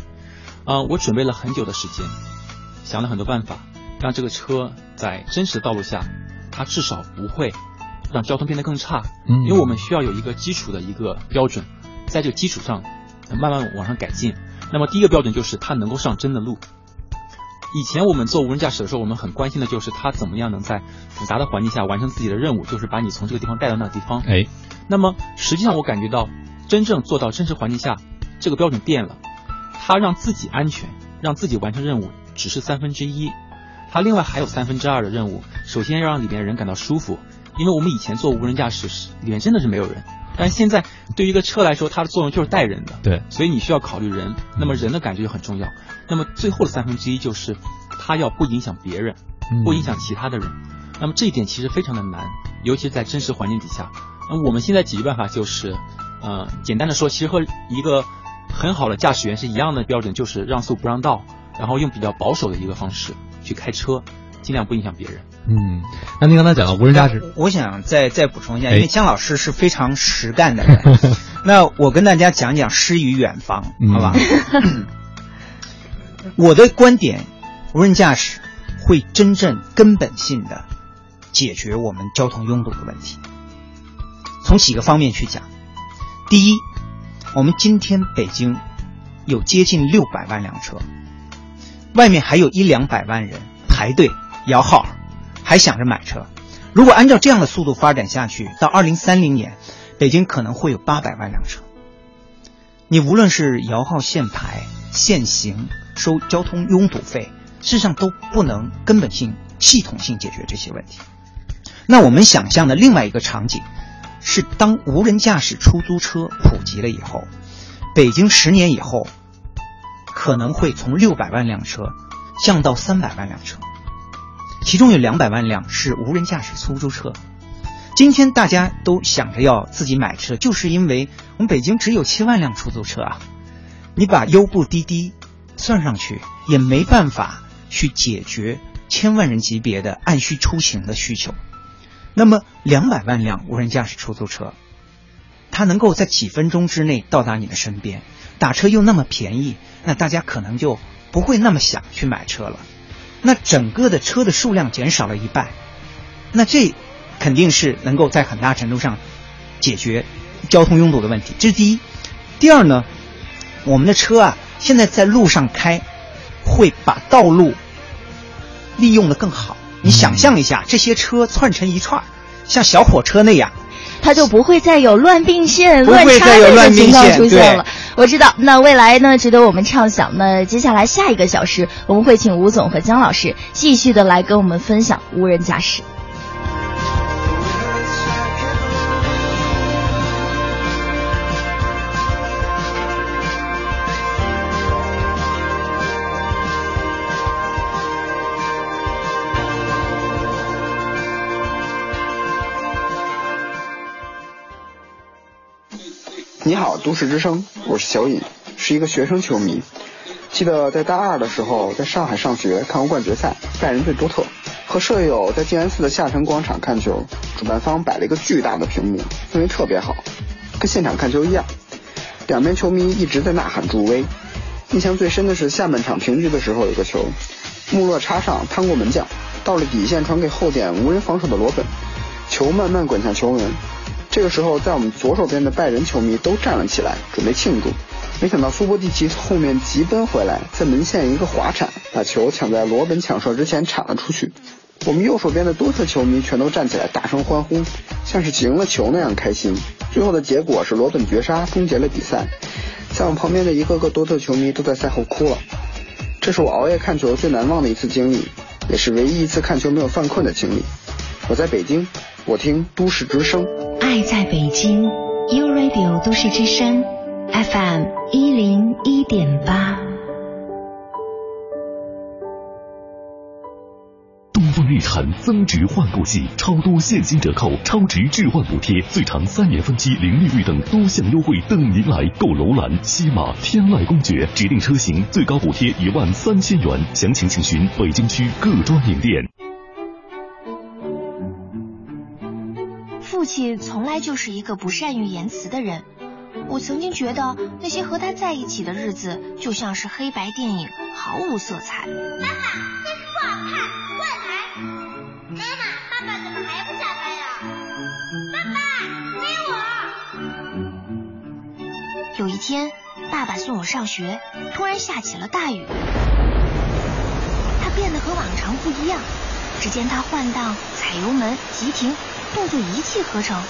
啊，我准备了很久的时间，想了很多办法，让这个车在真实道路下。它至少不会让交通变得更差，嗯，因为我们需要有一个基础的一个标准，在这个基础上慢慢往上改进。那么第一个标准就是它能够上真的路。以前我们做无人驾驶的时候，我们很关心的就是它怎么样能在复杂的环境下完成自己的任务，就是把你从这个地方带到那个地方。哎，那么实际上我感觉到，真正做到真实环境下，这个标准变了，它让自己安全，让自己完成任务，只是三分之一。它另外还有三分之二的任务，首先要让里面的人感到舒服，因为我们以前做无人驾驶时，里面真的是没有人，但是现在对于一个车来说，它的作用就是带人的，对，所以你需要考虑人，那么人的感觉就很重要。那么最后的三分之一就是，它要不影响别人，不影响其他的人，那么这一点其实非常的难，尤其是在真实环境底下。那么我们现在解决办法就是，呃，简单的说，其实和一个很好的驾驶员是一样的标准，就是让速不让道，然后用比较保守的一个方式。去开车，尽量不影响别人。嗯，那您刚才讲到无人驾驶，我想再再补充一下，因为姜老师是非常实干的人。那我跟大家讲讲诗与远方，好吧？我的观点，无人驾驶会真正根本性的解决我们交通拥堵的问题。从几个方面去讲，第一，我们今天北京有接近六百万辆车。外面还有一两百万人排队摇号，还想着买车。如果按照这样的速度发展下去，到二零三零年，北京可能会有八百万辆车。你无论是摇号限牌、限行、收交通拥堵费，事实上都不能根本性、系统性解决这些问题。那我们想象的另外一个场景，是当无人驾驶出租车普及了以后，北京十年以后。可能会从六百万辆车降到三百万辆车，其中有两百万辆是无人驾驶出租车。今天大家都想着要自己买车，就是因为我们北京只有七万辆出租车啊。你把优步、滴滴算上去，也没办法去解决千万人级别的按需出行的需求。那么两百万辆无人驾驶出租车，它能够在几分钟之内到达你的身边，打车又那么便宜。那大家可能就不会那么想去买车了，那整个的车的数量减少了一半，那这肯定是能够在很大程度上解决交通拥堵的问题。这是第一。第二呢，我们的车啊，现在在路上开，会把道路利用的更好。你想象一下，这些车串成一串，像小火车那样。它就不会再有乱并线、乱插队的情况出现了。我知道，那未来呢，值得我们畅想。那接下来下一个小时，我们会请吴总和姜老师继续的来跟我们分享无人驾驶。你好，都市之声，我是小尹，是一个学生球迷。记得在大二的时候，在上海上学看欧冠决赛，拜仁对多特，和舍友在静安寺的下沉广场看球，主办方摆了一个巨大的屏幕，氛围特别好，跟现场看球一样。两边球迷一直在呐喊助威。印象最深的是下半场平局的时候，有个球，穆勒插上趟过门将，到了底线传给后点无人防守的罗本，球慢慢滚向球门。这个时候，在我们左手边的拜仁球迷都站了起来，准备庆祝。没想到苏波蒂奇后面急奔回来，在门线一个滑铲，把球抢在罗本抢射之前铲了出去。我们右手边的多特球迷全都站起来大声欢呼，像是赢了球那样开心。最后的结果是罗本绝杀，终结了比赛。在我旁边的一个个多特球迷都在赛后哭了。这是我熬夜看球最难忘的一次经历，也是唯一一次看球没有犯困的经历。我在北京，我听都市之声，爱在北京，U Radio 都市之声。FM 一零一点八，东风日产增值换购季，超多现金折扣、超值置换补贴，最长三年分期零利率等多项优惠等您来购！楼兰、西马、天籁公爵指定车型最高补贴一万三千元，详情请询北京区各专营店。父亲从来就是一个不善于言辞的人。我曾经觉得那些和他在一起的日子就像是黑白电影，毫无色彩。妈妈，这是不好看，换台。妈妈，爸爸怎么还不下班呀？爸爸，给我。有一天，爸爸送我上学，突然下起了大雨。他变得和往常不一样，只见他换挡、踩油门、急停，动作一气呵成。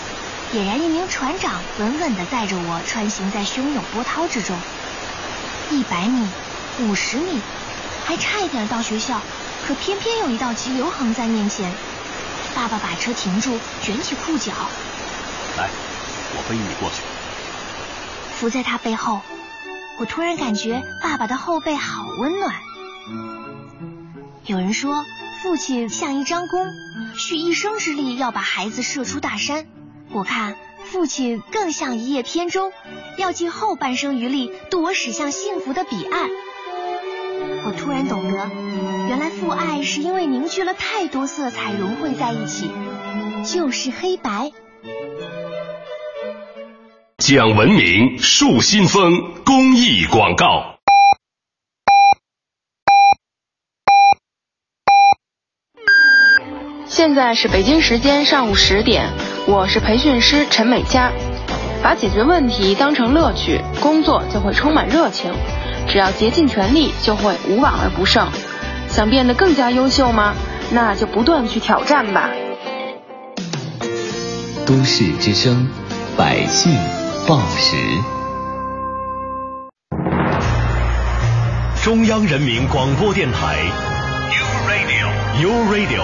俨然一名船长，稳稳地载着我穿行在汹涌波涛之中。一百米，五十米，还差一点到学校，可偏偏有一道急流横在面前。爸爸把车停住，卷起裤脚，来，我背你过去。伏在他背后，我突然感觉爸爸的后背好温暖。有人说，父亲像一张弓，蓄一生之力要把孩子射出大山。我看父亲更像一叶扁舟，要尽后半生余力渡我驶向幸福的彼岸。我突然懂得，原来父爱是因为凝聚了太多色彩融汇在一起，就是黑白。讲文明树新风公益广告。现在是北京时间上午十点。我是培训师陈美佳，把解决问题当成乐趣，工作就会充满热情。只要竭尽全力，就会无往而不胜。想变得更加优秀吗？那就不断去挑战吧。都市之声，百姓报时。中央人民广播电台，U Radio，U Radio，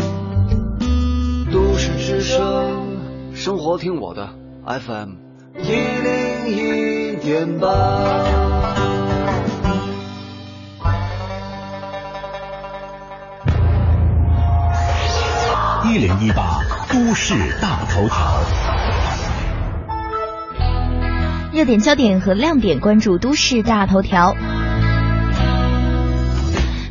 都市之声，生活听我的 FM 一零一点八，一零一八都市大头条，热点焦点和亮点，关注都市大头条。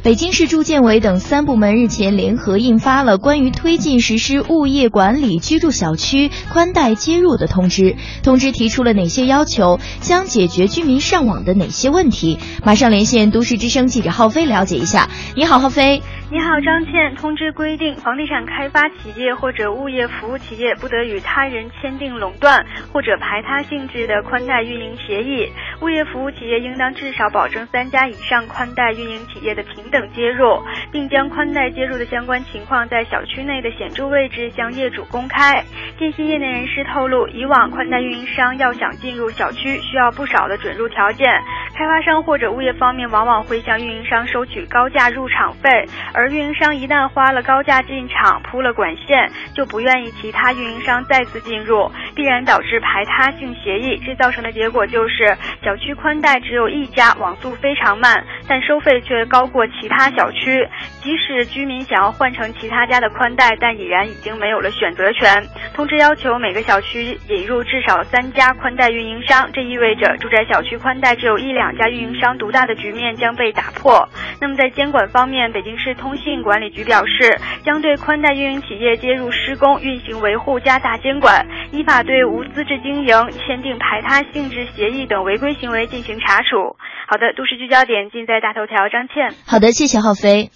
北京市住建委等三部门日前联合印发了关于推进实施物业管理居住小区宽带接入的通知，通知提出了哪些要求，将解决居民上网的哪些问题？马上连线都市之声记者浩飞了解一下。你好，浩飞。你好，张倩。通知规定，房地产开发企业或者物业服务企业不得与他人签订垄断或者排他性质的宽带运营协议。物业服务企业应当至少保证三家以上宽带运营企业的平等接入，并将宽带接入的相关情况在小区内的显著位置向业主公开。电信业内人士透露，以往宽带运营商要想进入小区，需要不少的准入条件。开发商或者物业方面往往会向运营商收取高价入场费，而运营商一旦花了高价进场铺了管线，就不愿意其他运营商再次进入，必然导致排他性协议。这造成的结果就是小区宽带只有一家，网速非常慢，但收费却高过其他小区。即使居民想要换成其他家的宽带，但已然已经没有了选择权。通知要求每个小区引入至少三家宽带运营商，这意味着住宅小区宽带只有一两家运营商独大的局面将被打破。那么在监管方面，北京市通信管理局表示，将对宽带运营企业接入施工、运行维护加大监管，依法对无资质经营、签订排他性质协议等违规行为进行查处。好的，都市聚焦点尽在大头条，张倩。好的，谢谢浩飞。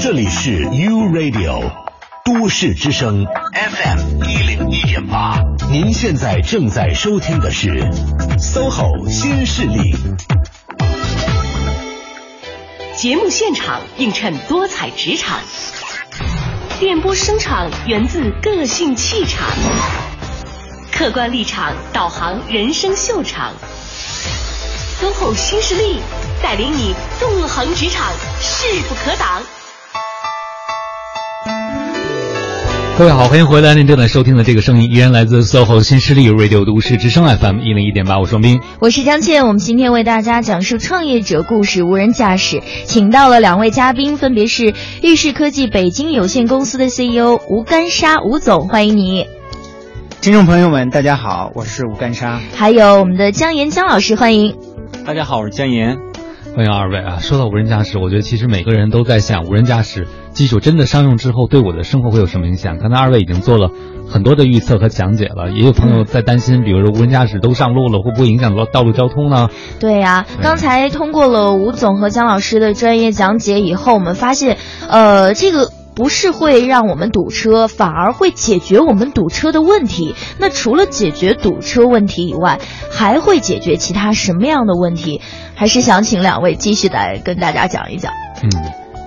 这里是 U Radio 都市之声 FM 一零一点八，您现在正在收听的是 SOHO 新势力。节目现场映衬多彩职场，电波声场源自个性气场，客观立场导航人生秀场。SOHO 新势力带领你纵横职场，势不可挡。各位好，欢迎回来！您正在收听的这个声音依然来自 SOHO 新势力 Radio 都市之声 FM 一零一点八，我双斌，我是张倩。我们今天为大家讲述创业者故事，无人驾驶，请到了两位嘉宾，分别是玉视科技北京有限公司的 CEO 吴干沙吴总，欢迎你。听众朋友们，大家好，我是吴干沙。还有我们的姜岩姜老师，欢迎。大家好，我是姜岩。欢迎二位啊！说到无人驾驶，我觉得其实每个人都在想，无人驾驶技术真的商用之后，对我的生活会有什么影响？刚才二位已经做了很多的预测和讲解了，也有朋友在担心，比如说无人驾驶都上路了，会不会影响到道路交通呢？对呀，刚才通过了吴总和姜老师的专业讲解以后，我们发现，呃，这个。不是会让我们堵车，反而会解决我们堵车的问题。那除了解决堵车问题以外，还会解决其他什么样的问题？还是想请两位继续来跟大家讲一讲。嗯，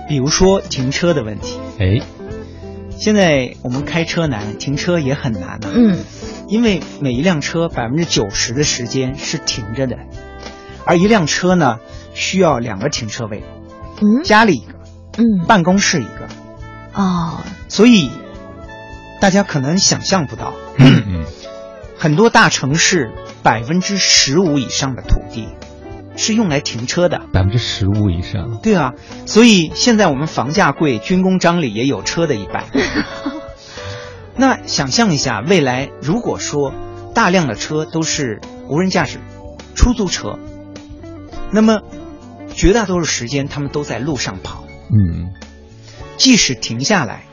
比如说停车的问题。哎，现在我们开车难，停车也很难啊。嗯，因为每一辆车百分之九十的时间是停着的，而一辆车呢需要两个停车位。嗯，家里一个，嗯，办公室一个。哦，所以大家可能想象不到，嗯，很多大城市百分之十五以上的土地是用来停车的，百分之十五以上。对啊，所以现在我们房价贵，军功章里也有车的一半。那想象一下，未来如果说大量的车都是无人驾驶出租车，那么绝大多数时间他们都在路上跑。嗯。即使停下来，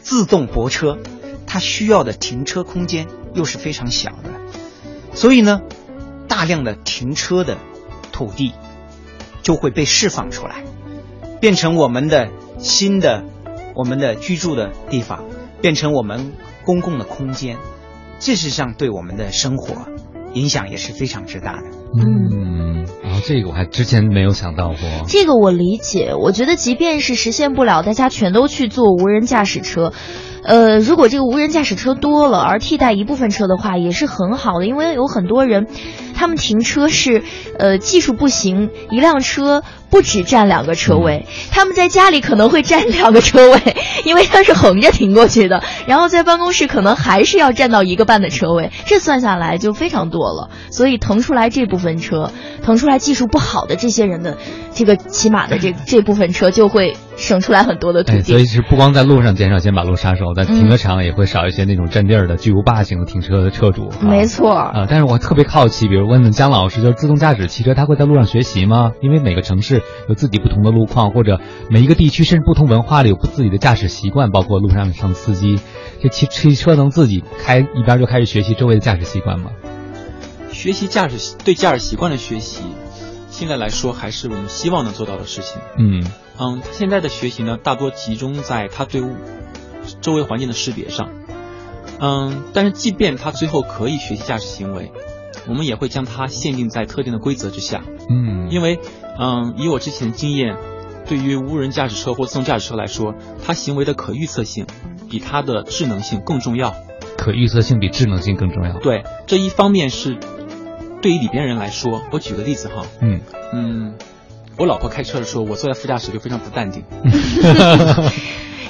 自动泊车，它需要的停车空间又是非常小的，所以呢，大量的停车的土地就会被释放出来，变成我们的新的我们的居住的地方，变成我们公共的空间，事实上对我们的生活影响也是非常之大的。嗯，然后这个我还之前没有想到过。这个我理解，我觉得即便是实现不了，大家全都去做无人驾驶车，呃，如果这个无人驾驶车多了，而替代一部分车的话，也是很好的，因为有很多人，他们停车是呃技术不行，一辆车。不止占两个车位，他们在家里可能会占两个车位，因为它是横着停过去的。然后在办公室可能还是要占到一个半的车位，这算下来就非常多了。所以腾出来这部分车，腾出来技术不好的这些人的这个起码的这这部分车就会省出来很多的土地。所以是不光在路上减少些马路杀手，在停车场也会少一些那种占地儿的巨无霸型的停车的车主。没错啊，但是我特别好奇，比如问问姜老师，就是自动驾驶汽车它会在路上学习吗？因为每个城市。有自己不同的路况，或者每一个地区甚至不同文化里有不自己的驾驶习惯，包括路上上司机，这汽汽车能自己开一边就开始学习周围的驾驶习惯吗？学习驾驶对驾驶习惯的学习，现在来说还是我们希望能做到的事情。嗯嗯，他现在的学习呢，大多集中在它对周围环境的识别上。嗯，但是即便他最后可以学习驾驶行为，我们也会将它限定在特定的规则之下。嗯，因为嗯，以我之前的经验，对于无人驾驶车或自动驾驶车来说，它行为的可预测性比它的智能性更重要。可预测性比智能性更重要。对，这一方面是对于里边人来说，我举个例子哈，嗯嗯，我老婆开车的时候，我坐在副驾驶就非常不淡定。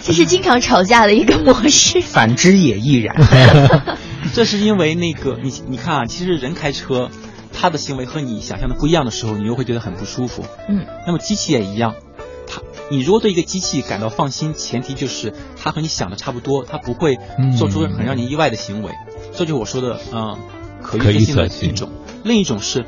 这是经常吵架的一个模式。反之也亦然。这是因为那个你你看啊，其实人开车，他的行为和你想象的不一样的时候，你又会觉得很不舒服。嗯，那么机器也一样，它你如果对一个机器感到放心，前提就是它和你想的差不多，它不会做出很让你意外的行为。这就是我说的，嗯，可预测性的一种。另一种是，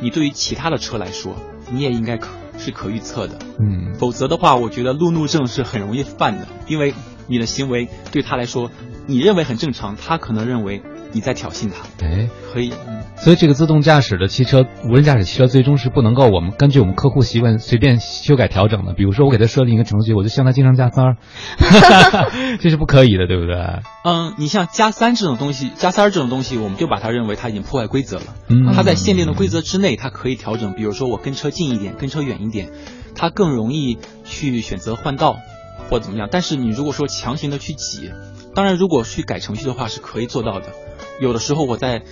你对于其他的车来说，你也应该可是可预测的。嗯，否则的话，我觉得路怒症是很容易犯的，因为你的行为对他来说，你认为很正常，他可能认为你在挑衅他。哎，可以。嗯，所以这个自动驾驶的汽车、无人驾驶汽车最终是不能够我们根据我们客户习惯随便修改调整的。比如说，我给他设定一个程序，我就希望他经常加塞儿，这是不可以的，对不对？嗯，你像加三这种东西，加塞儿这种东西，我们就把它认为它已经破坏规则了。嗯，它在限定的规则之内，它可以调整。比如说，我跟车近一点，跟车远一点，它更容易去选择换道或怎么样。但是你如果说强行的去挤，当然如果去改程序的话是可以做到的。有的时候我在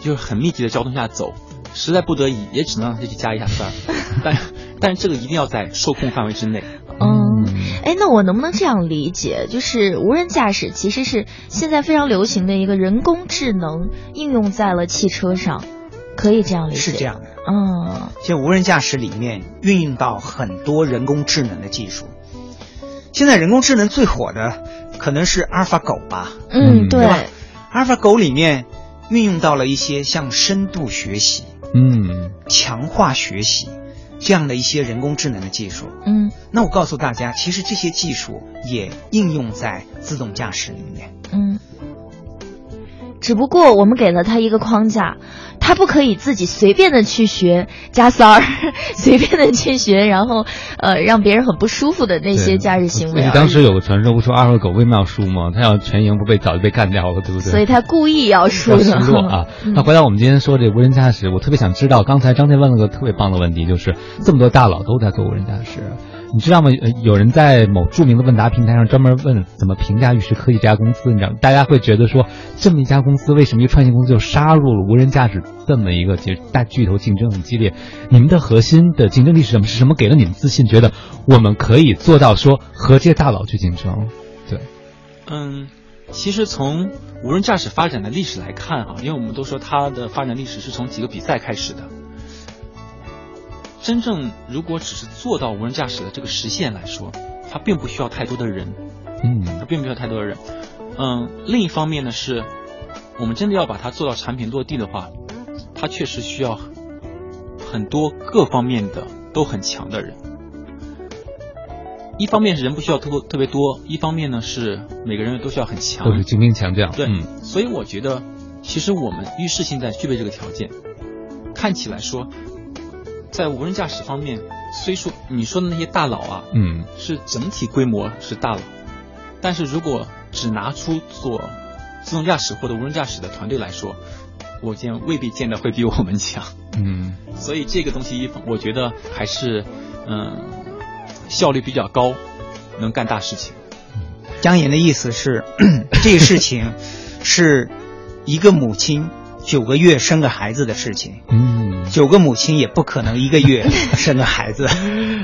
就是很密集的交通下走，实在不得已也只能让他去加一下塞儿，但但这个一定要在受控范围之内。嗯，哎，那我能不能这样理解，就是无人驾驶其实是现在非常流行的一个人工智能应用在了汽车上，可以这样理解？是这样的。嗯，现在无人驾驶里面运用到很多人工智能的技术。现在人工智能最火的可能是阿尔法狗吧？嗯，对。阿尔法狗里面运用到了一些像深度学习、嗯，强化学习这样的一些人工智能的技术。嗯，那我告诉大家，其实这些技术也应用在自动驾驶里面。嗯，只不过我们给了他一个框架，他不可以自己随便的去学加塞儿，随便的去学，然后呃让别人很不舒服的那些驾驶行为。你当时有个传说，不说二号狗为什么要输吗？他要全赢，不被早就被干掉了，对不对？所以他故意要输的。那回到我们今天说这无人驾驶，我特别想知道，刚才张天问了个特别棒的问题，就是这么多大佬都在做无人驾驶。你知道吗？有人在某著名的问答平台上专门问怎么评价玉石科技这家公司。你知道，大家会觉得说，这么一家公司，为什么一个创新公司就杀入了无人驾驶这么一个其实大巨头，竞争很激烈？你们的核心的竞争力是什么？是什么给了你们自信，觉得我们可以做到说和这些大佬去竞争？对，嗯，其实从无人驾驶发展的历史来看啊，因为我们都说它的发展历史是从几个比赛开始的。真正如果只是做到无人驾驶的这个实现来说，它并不需要太多的人，嗯，它并不需要太多的人，嗯，另一方面呢是，我们真的要把它做到产品落地的话，它确实需要很多各方面的都很强的人。一方面是人不需要特特别多，一方面呢是每个人都需要很强，都是精兵强将。对，嗯、所以我觉得其实我们遇事现在具备这个条件，看起来说。在无人驾驶方面，虽说你说的那些大佬啊，嗯，是整体规模是大佬，但是如果只拿出做自动驾驶或者无人驾驶的团队来说，我见未必见得会比我们强，嗯，所以这个东西，我觉得还是嗯效率比较高，能干大事情。江岩的意思是，这个事情是一个母亲九个月生个孩子的事情，嗯。九个母亲也不可能一个月 生个孩子，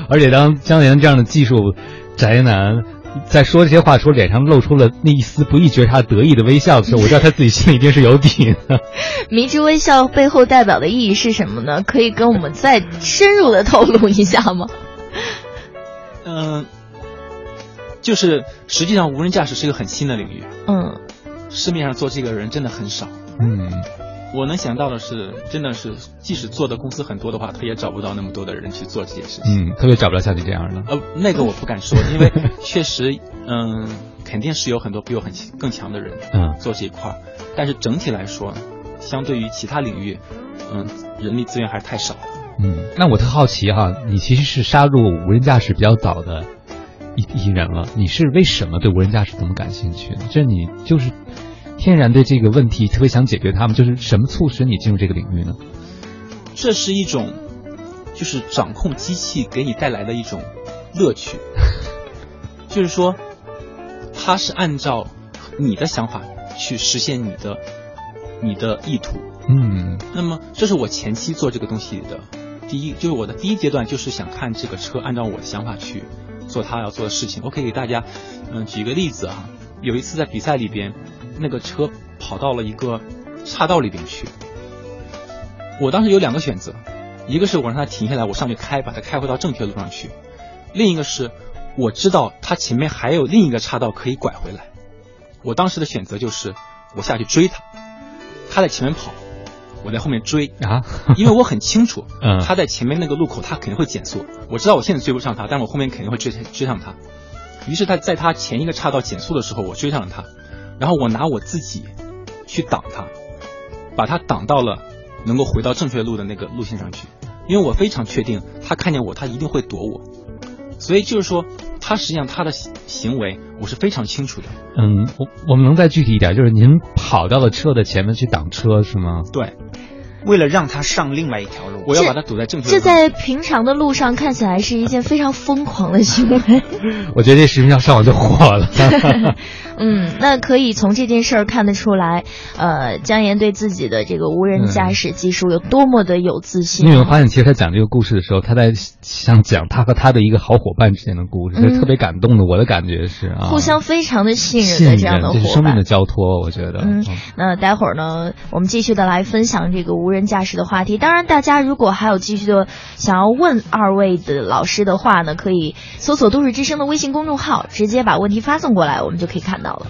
而且当江岩这样的技术宅男在说这些话，时候，脸上露出了那一丝不易觉察得意的微笑的时候，我知道他自己心里一定是有底的。迷之微笑背后代表的意义是什么呢？可以跟我们再深入的透露一下吗？嗯、呃，就是实际上无人驾驶是一个很新的领域，嗯，市面上做这个人真的很少，嗯。我能想到的是，真的是，即使做的公司很多的话，他也找不到那么多的人去做这件事情。嗯，特别找不到像你这样的。呃，那个我不敢说，因为 确实，嗯，肯定是有很多比我很更强的人，嗯，做这一块儿。但是整体来说，相对于其他领域，嗯，人力资源还是太少了。嗯，那我特好奇哈，你其实是杀入无人驾驶比较早的一一人了，你是为什么对无人驾驶这么感兴趣呢？这你就是天然对这个问题特别想解决他们？就是什么促使你进入这个领域呢？这是一种，就是掌控机器给你带来的一种乐趣，就是说，它是按照你的想法去实现你的你的意图。嗯，那么这是我前期做这个东西的第一，就是我的第一阶段，就是想看这个车按照我的想法去做它要做的事情。我可以给大家，嗯，举一个例子啊，有一次在比赛里边，那个车跑到了一个岔道里边去，我当时有两个选择，一个是我让它停下来，我上去开，把它开回到正确路上去；另一个是我知道它前面还有另一个岔道可以拐回来。我当时的选择就是我下去追他，他在前面跑。我在后面追啊，因为我很清楚，嗯，他在前面那个路口，他肯定会减速。我知道我现在追不上他，但我后面肯定会追追上他。于是他在他前一个岔道减速的时候，我追上了他，然后我拿我自己去挡他，把他挡到了能够回到正确路的那个路线上去。因为我非常确定，他看见我，他一定会躲我。所以就是说，他实际上他的行为我是非常清楚的。嗯，我我们能再具体一点，就是您跑到了车的前面去挡车是吗？对，为了让他上另外一条路，我要把他堵在正确。这在平常的路上看起来是一件非常疯狂的行为。我觉得这视频要上网就火了。嗯，那可以从这件事儿看得出来，呃，姜岩对自己的这个无人驾驶技术有多么的有自信。你有没有发现，其实他讲这个故事的时候，他在想讲他和他的一个好伙伴之间的故事，是特别感动的。我的感觉是啊，互相非常的信任的这样的伙伴，这是生命的交托，我觉得。嗯，那待会儿呢，我们继续的来分享这个无无人驾驶的话题。当然，大家如果还有继续的想要问二位的老师的话呢，可以搜索都市之声的微信公众号，直接把问题发送过来，我们就可以看到了。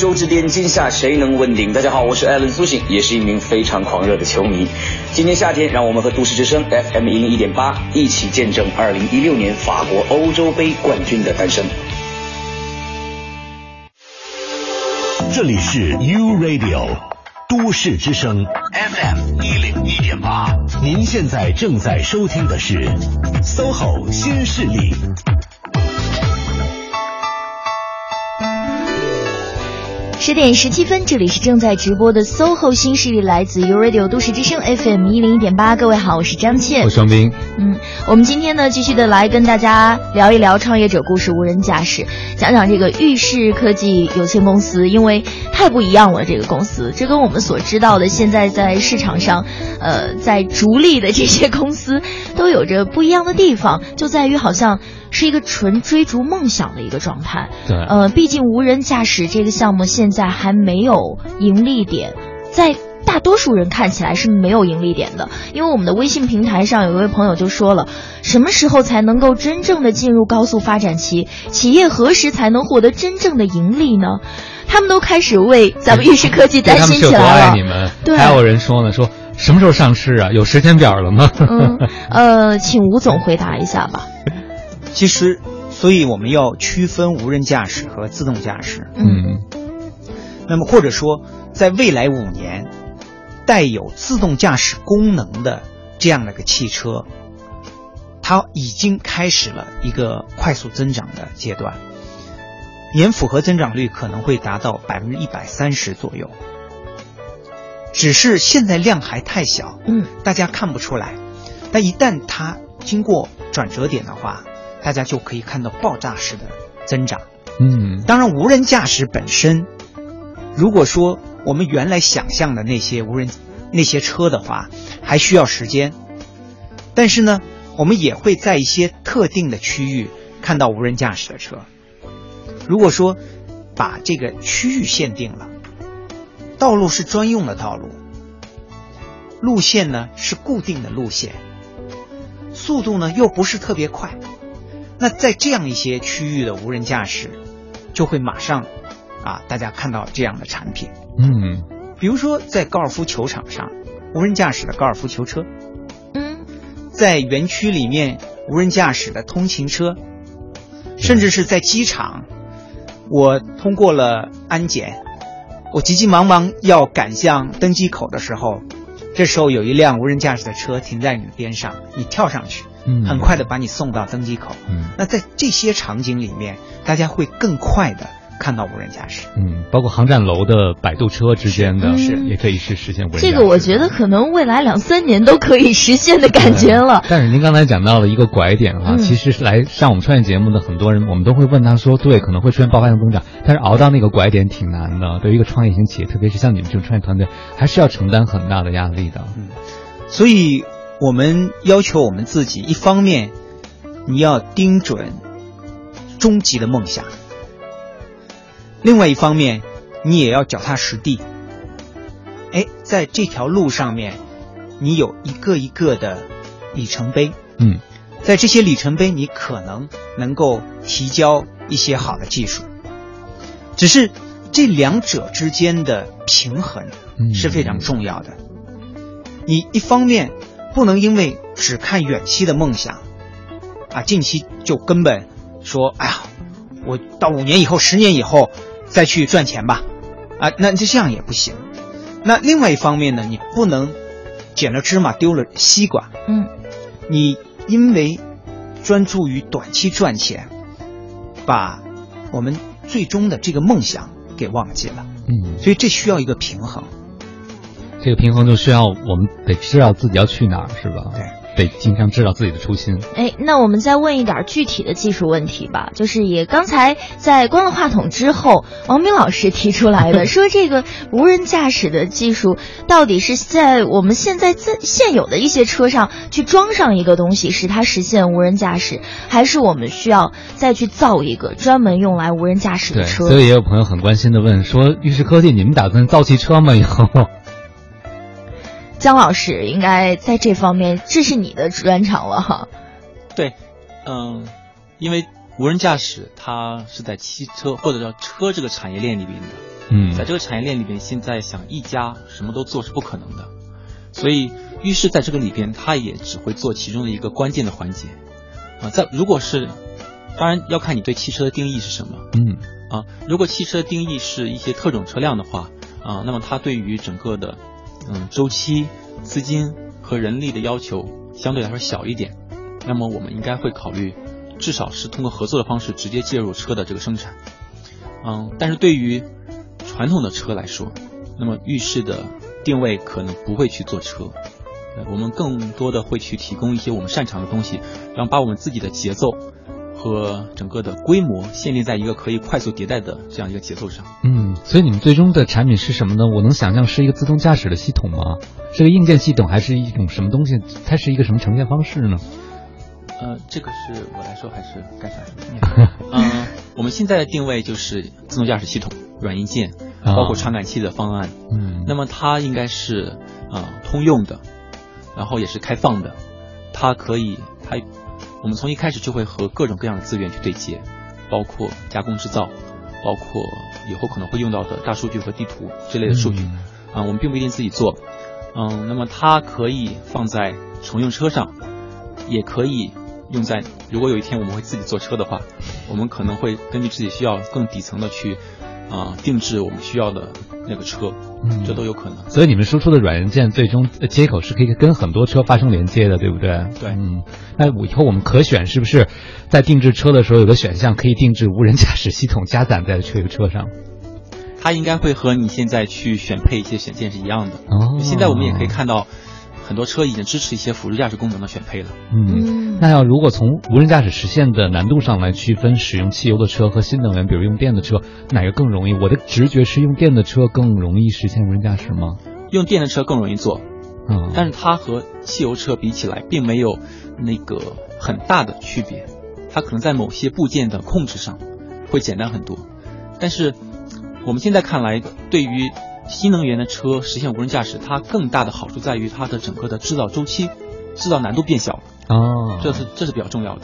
洲之巅，今夏谁能问鼎？大家好，我是艾伦苏醒，也是一名非常狂热的球迷。今年夏天，让我们和都市之声 FM 一零一点八一起见证二零一六年法国欧洲杯冠军的诞生。这里是 U Radio 都市之声 FM 一零一点八，您现在正在收听的是 SOHO 新势力。十点十七分，这里是正在直播的 SOHO 新势力，来自 U Radio 都市之声 FM 一零一点八。各位好，我是张倩，我是双斌。嗯，我们今天呢，继续的来跟大家聊一聊创业者故事，无人驾驶，讲讲这个裕士科技有限公司，因为太不一样了，这个公司，这跟我们所知道的现在在市场上，呃，在逐利的这些公司都有着不一样的地方，就在于好像。是一个纯追逐梦想的一个状态。对，呃，毕竟无人驾驶这个项目现在还没有盈利点，在大多数人看起来是没有盈利点的。因为我们的微信平台上有一位朋友就说了，什么时候才能够真正的进入高速发展期？企业何时才能获得真正的盈利呢？他们都开始为咱们玉石科技担心 起来了。爱你们，对，还有人说呢，说什么时候上市啊？有时间表了吗？嗯，呃，请吴总回答一下吧。其实，所以我们要区分无人驾驶和自动驾驶。嗯，那么或者说，在未来五年，带有自动驾驶功能的这样的个汽车，它已经开始了一个快速增长的阶段，年复合增长率可能会达到百分之一百三十左右。只是现在量还太小，嗯，大家看不出来。但一旦它经过转折点的话，大家就可以看到爆炸式的增长。嗯，当然，无人驾驶本身，如果说我们原来想象的那些无人那些车的话，还需要时间。但是呢，我们也会在一些特定的区域看到无人驾驶的车。如果说把这个区域限定了，道路是专用的道路，路线呢是固定的路线，速度呢又不是特别快。那在这样一些区域的无人驾驶，就会马上，啊，大家看到这样的产品。嗯，比如说在高尔夫球场上，无人驾驶的高尔夫球车。嗯，在园区里面，无人驾驶的通勤车，甚至是在机场，我通过了安检，我急急忙忙要赶向登机口的时候，这时候有一辆无人驾驶的车停在你的边上，你跳上去。嗯，很快的把你送到登机口。嗯，那在这些场景里面，大家会更快的看到无人驾驶。嗯，包括航站楼的摆渡车之间的，是也可以是实现无人驾驶。这个我觉得可能未来两三年都可以实现的感觉了。但是您刚才讲到了一个拐点啊，嗯、其实来上我们创业节目的很多人，我们都会问他说，对，可能会出现爆发性增长，但是熬到那个拐点挺难的。对于一个创业型企业，特别是像你们这种创业团队，还是要承担很大的压力的。嗯，所以我们要求我们自己，一方面。你要盯准终极的梦想，另外一方面，你也要脚踏实地。哎，在这条路上面，你有一个一个的里程碑。嗯，在这些里程碑，你可能能够提交一些好的技术。只是这两者之间的平衡是非常重要的。你一方面不能因为只看远期的梦想。啊，近期就根本说，哎呀，我到五年以后、十年以后再去赚钱吧，啊，那就这样也不行。那另外一方面呢，你不能捡了芝麻丢了西瓜。嗯，你因为专注于短期赚钱，把我们最终的这个梦想给忘记了。嗯，所以这需要一个平衡。这个平衡就需要我们得知道自己要去哪儿，是吧？对。得经常知道自己的初心。哎，那我们再问一点具体的技术问题吧。就是也刚才在关了话筒之后，王斌老师提出来的，说这个无人驾驶的技术到底是在我们现在在现有的一些车上去装上一个东西，使它实现无人驾驶，还是我们需要再去造一个专门用来无人驾驶的车？所以也有朋友很关心的问说：玉石科技，你们打算造汽车吗？以后？姜老师应该在这方面，这是你的专长了哈。对，嗯，因为无人驾驶它是在汽车或者叫车这个产业链里边的。嗯在这个产业链里边，现在想一家什么都做是不可能的，所以浴室在这个里边，它也只会做其中的一个关键的环节。啊，在如果是，当然要看你对汽车的定义是什么。嗯啊，如果汽车的定义是一些特种车辆的话，啊，那么它对于整个的嗯周期、资金和人力的要求相对来说小一点，那么我们应该会考虑，至少是通过合作的方式直接介入车的这个生产。嗯，但是对于传统的车来说，那么浴室的定位可能不会去做车，我们更多的会去提供一些我们擅长的东西，然后把我们自己的节奏和整个的规模限定在一个可以快速迭代的这样一个节奏上。嗯，所以你们最终的产品是什么呢？我能想象是一个自动驾驶的系统吗？是个硬件系统，还是一种什么东西？它是一个什么呈现方式呢？呃，这个是我来说还是该啥？嗯，我们现在的定位就是自动驾驶系统、软硬件，啊包括传感器的方案。嗯那么它应该是啊、呃通用的，然后也是开放的，它可以它我们从一开始就会和各种各样的资源去对接，包括加工制造，包括以后可能会用到的大数据和地图之类的数据。啊、我们并不一定自己做。嗯，那么它可以放在乘用车上，也可以用在如果有一天我们会自己做车的话，我们可能会根据自己需要更底层的去啊、定制我们需要的那个车，嗯这都有可能。所以你们输出的软件最终呃接口是可以跟很多车发生连接的，对不对？对嗯，那我以后我们可选是不是在定制车的时候有个选项可以定制无人驾驶系统加载在这个车上？它应该会和你现在去选配一些选件是一样的。哦现在我们也可以看到，很多车已经支持一些辅助驾驶功能的选配了。嗯，那要如果从无人驾驶实现的难度上来区分使用汽油的车和新能源，比如用电的车，哪个更容易？我的直觉是用电的车更容易实现无人驾驶吗？用电的车更容易做，嗯，但是它和汽油车比起来，并没有那个很大的区别。它可能在某些部件的控制上会简单很多，但是我们现在看来，对于新能源的车实现无人驾驶，它更大的好处在于它的整个的制造周期、制造难度变小了，哦，这是这是比较重要的。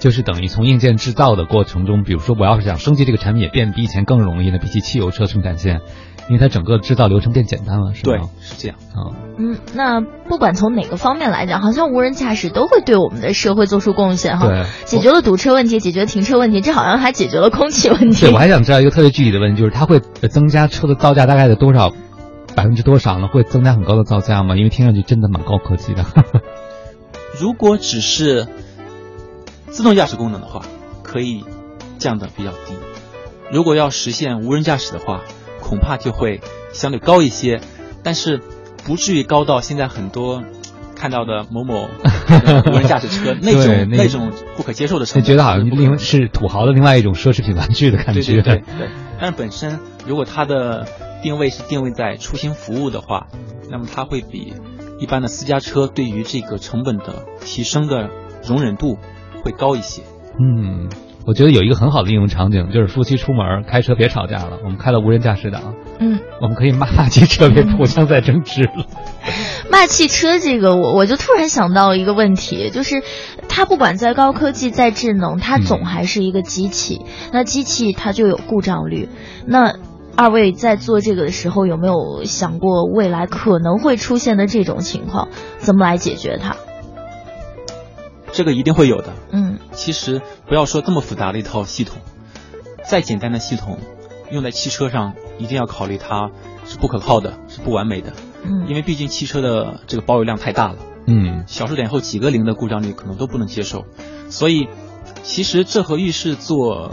就是等于从硬件制造的过程中，比如说我要是想升级这个产品，也变得比以前更容易呢，比起汽油车生产线，因为它整个制造流程变简单了，是对吗？，是这样。啊，嗯，那不管从哪个方面来讲，好像无人驾驶都会对我们的社会做出贡献哈。对解决了堵车问题，解决了停车问题，这好像还解决了空气问题。对，我还想知道一个特别具体的问题，就是它会呃增加车的造价大概的多少，百分之多少呢？会增加很高的造价吗？因为听上去真的蛮高科技的。如果只是自动驾驶功能的话，可以降的比较低；如果要实现无人驾驶的话，恐怕就会相对高一些，但是不至于高到现在很多看到的某某呃 无人驾驶车那种那那种不可接受的成本。就觉得好像另是土豪的另外一种奢侈品玩具的感觉。对对对对。但是本身如果它的定位是定位在出行服务的话，那么它会比一般的私家车对于这个成本的提升的容忍度会高一些。嗯，我觉得有一个很好的应用场景，就是夫妻出门开车别吵架了，我们开了无人驾驶的啊，嗯，我们可以骂骂汽车，别互相再争执了。骂汽车这个，我我就突然想到一个问题，就是它不管在高科技、在智能，它总还是一个机器。那机器它就有故障率。那二位在做这个的时候，有没有想过未来可能会出现的这种情况，怎么来解决它？这个一定会有的。嗯，其实不要说这么复杂的一套系统，再简单的系统，用在汽车上一定要考虑它是不可靠的，是不完美的。嗯，因为毕竟汽车的这个保有量太大了。嗯，小数点后几个零的故障率可能都不能接受，所以其实这和浴室做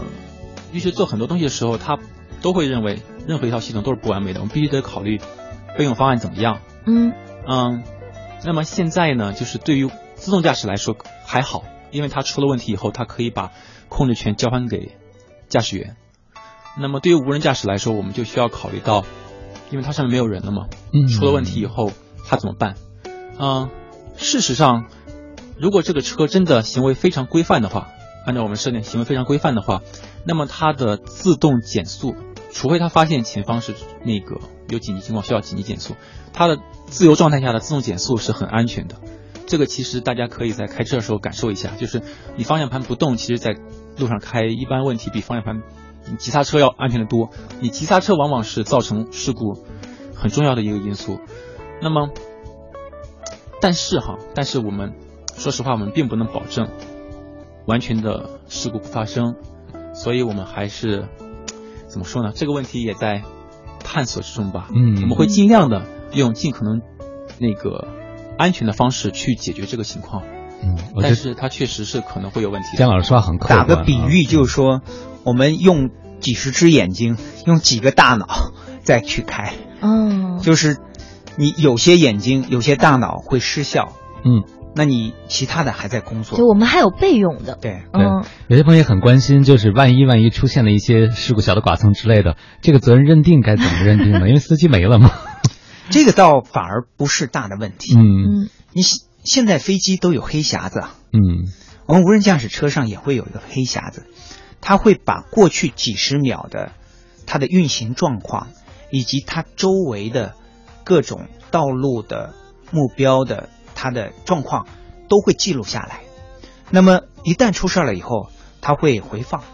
浴室做很多东西的时候，他都会认为任何一套系统都是不完美的，我们必须得考虑备用方案怎么样。嗯嗯，那么现在呢，就是对于自动驾驶来说还好，因为它出了问题以后，它可以把控制权交还给驾驶员。那么对于无人驾驶来说，我们就需要考虑到，因为它上面没有人了嘛，嗯出了问题以后它怎么办？嗯，事实上，如果这个车真的行为非常规范的话，按照我们设定行为非常规范的话，那么它的自动减速，除非它发现前方是那个有紧急情况需要紧急减速，它的自由状态下的自动减速是很安全的。这个其实大家可以在开车的时候感受一下，就是你方向盘不动，其实在路上开，一般问题比方向盘你、急刹车要安全的多。你急刹车往往是造成事故很重要的一个因素。那么，但是哈，但是我们说实话，我们并不能保证完全的事故不发生，所以我们还是怎么说呢？这个问题也在探索之中吧。嗯，我们会尽量的用尽可能那个安全的方式去解决这个情况。嗯，但是它确实是可能会有问题。姜老师说话很客打。个比喻，就是说，我们用几十只眼睛，用几个大脑再去开，嗯，就是你有些眼睛、有些大脑会失效，嗯，那你其他的还在工作。就我们还有备用的。对，嗯，有些朋友也很关心，就是万一万一出现了一些事故，小的剐蹭之类的，这个责任认定该怎么认定呢？因为司机没了嘛。这个倒反而不是大的问题。嗯，你现在飞机都有黑匣子，嗯，我们无人驾驶车上也会有一个黑匣子，它会把过去几十秒的它的运行状况，以及它周围的各种道路的目标的它的状况都会记录下来。那么一旦出事了以后，它会回放，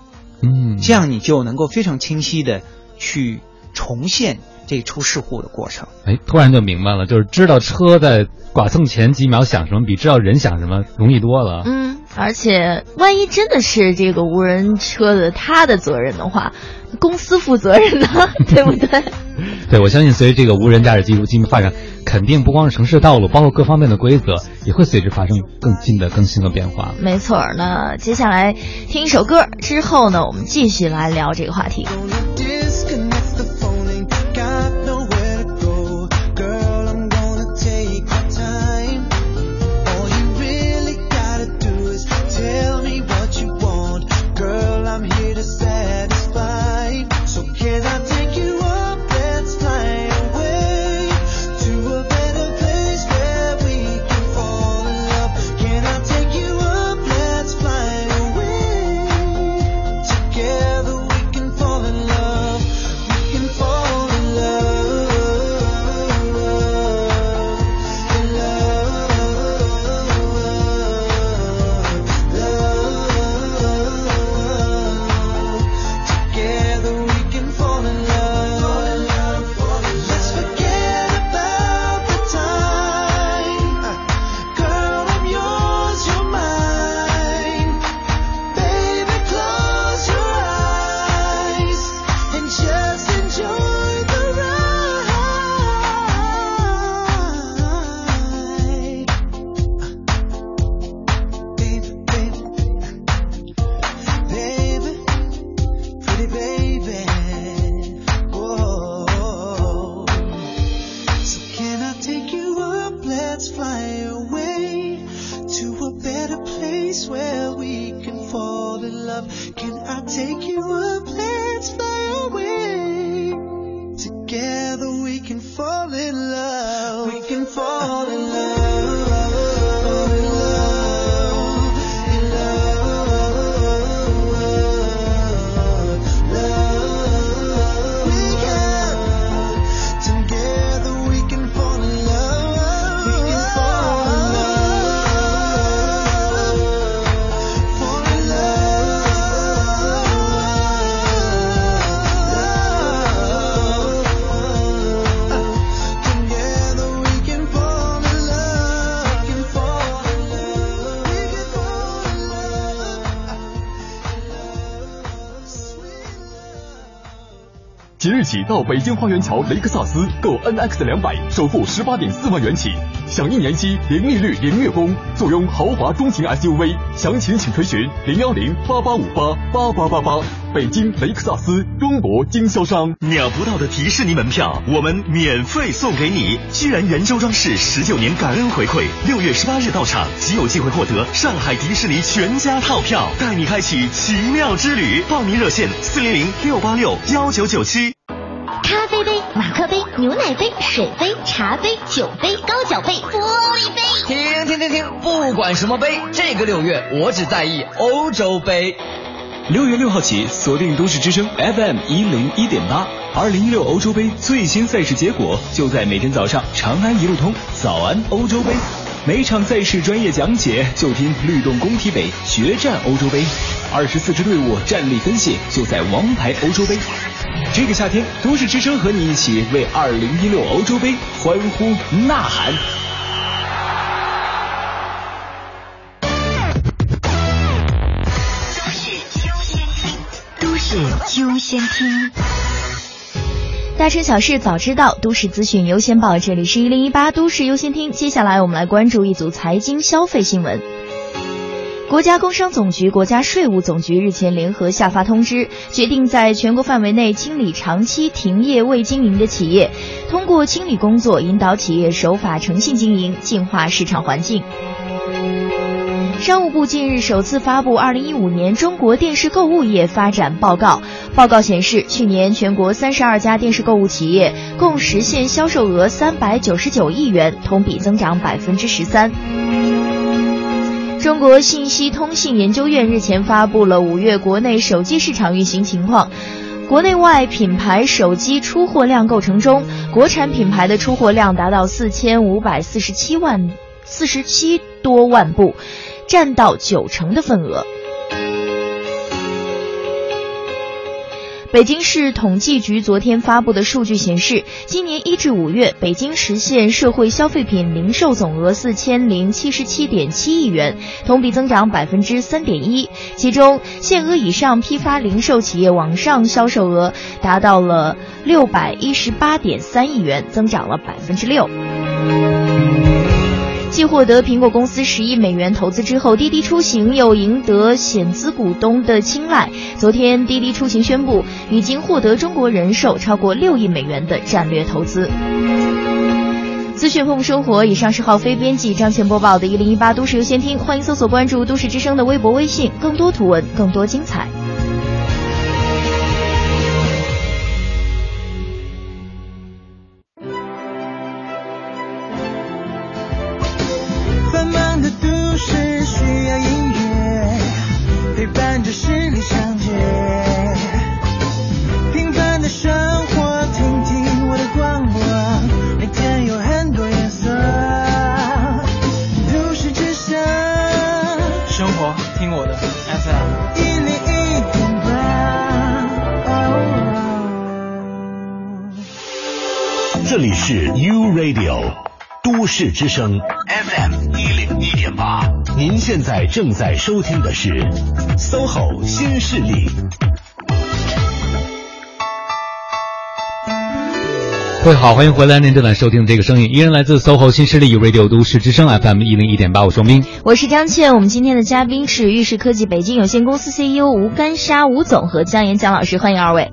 嗯，这样你就能够非常清晰的去重现这出事故的过程。哎，突然就明白了，就是知道车在剐蹭前几秒想什么，比知道人想什么容易多了。嗯，而且万一真的是这个无人车的他的责任的话，公司负责任呢，对不对？对，我相信随着这个无人驾驶技术进一步发展，肯定不光是城市道路，包括各方面的规则也会随之发生更新的更新和变化。没错，那接下来听一首歌之后呢，我们继续来聊这个话题。到北京花园桥雷克萨斯购 NX 两百，首付十八点四万元起，享一年期零利率、零月供，坐拥豪华中型 SUV。详情请垂询零幺零八八五八八八八八。北京雷克萨斯中国经销商。秒不到的迪士尼门票，我们免费送给你！居然人周装饰十九年感恩回馈，六月十八日到场即有机会获得上海迪士尼全家套票，带你开启奇妙之旅。报名热线：四零零六八六幺九九七。咖啡杯、马克杯、牛奶杯、水杯、茶杯、酒杯、高脚杯、玻璃杯。停停停停！不管什么杯，这个六月我只在意欧洲杯。六月六号起，锁定都市之声 FM 一零一点八，二零一六欧洲杯最新赛事结果就在每天早上长安一路通早安欧洲杯，每场赛事专业讲解就听律动工体北决战欧洲杯。二十四支队伍战力分析就在王牌欧洲杯。这个夏天，都市之声和你一起为二零一六欧洲杯欢呼呐喊。都市优先听。大事小事早知道，都市资讯优先报。这里是一零一八都市优先听。接下来我们来关注一组财经消费新闻。国家工商总局、国家税务总局日前联合下发通知，决定在全国范围内清理长期停业未经营的企业，通过清理工作引导企业守法诚信经营，净化市场环境。商务部近日首次发布《二零一五年中国电视购物业发展报告》。报告显示，去年全国三十二家电视购物企业共实现销售额三百九十九亿元，同比增长百分之十三。中国信息通信研究院日前发布了五月国内手机市场运行情况。国内外品牌手机出货量构成中，国产品牌的出货量达到四千五百四十七万四十七多万部。占到九成的份额。北京市统计局昨天发布的数据显示，今年一至五月，北京实现社会消费品零售总额四千零七十七点七亿元，同比增长百分之三点一。其中，限额以上批发零售企业网上销售额达到了六百一十八点三亿元，增长了百分之六。继获得苹果公司十亿美元投资之后，滴滴出行又赢得险资股东的青睐。昨天，滴滴出行宣布已经获得中国人寿超过六亿美元的战略投资。资讯丰富生活，以上是浩飞编辑张前播报的《一零一八都市优先听》，欢迎搜索关注都市之声的微博、微信，更多图文，更多精彩。都市之声 FM 一零一点八，您现在正在收听的是 SOHO 新势力。各位好，欢迎回来，您正在收听的这个声音依然来自 SOHO 新势力 Radio 都市之声 FM 一零一点八，我双斌，我是张倩，我们今天的嘉宾是玉石科技北京有限公司 CEO 吴干沙吴总和姜岩姜老师，欢迎二位。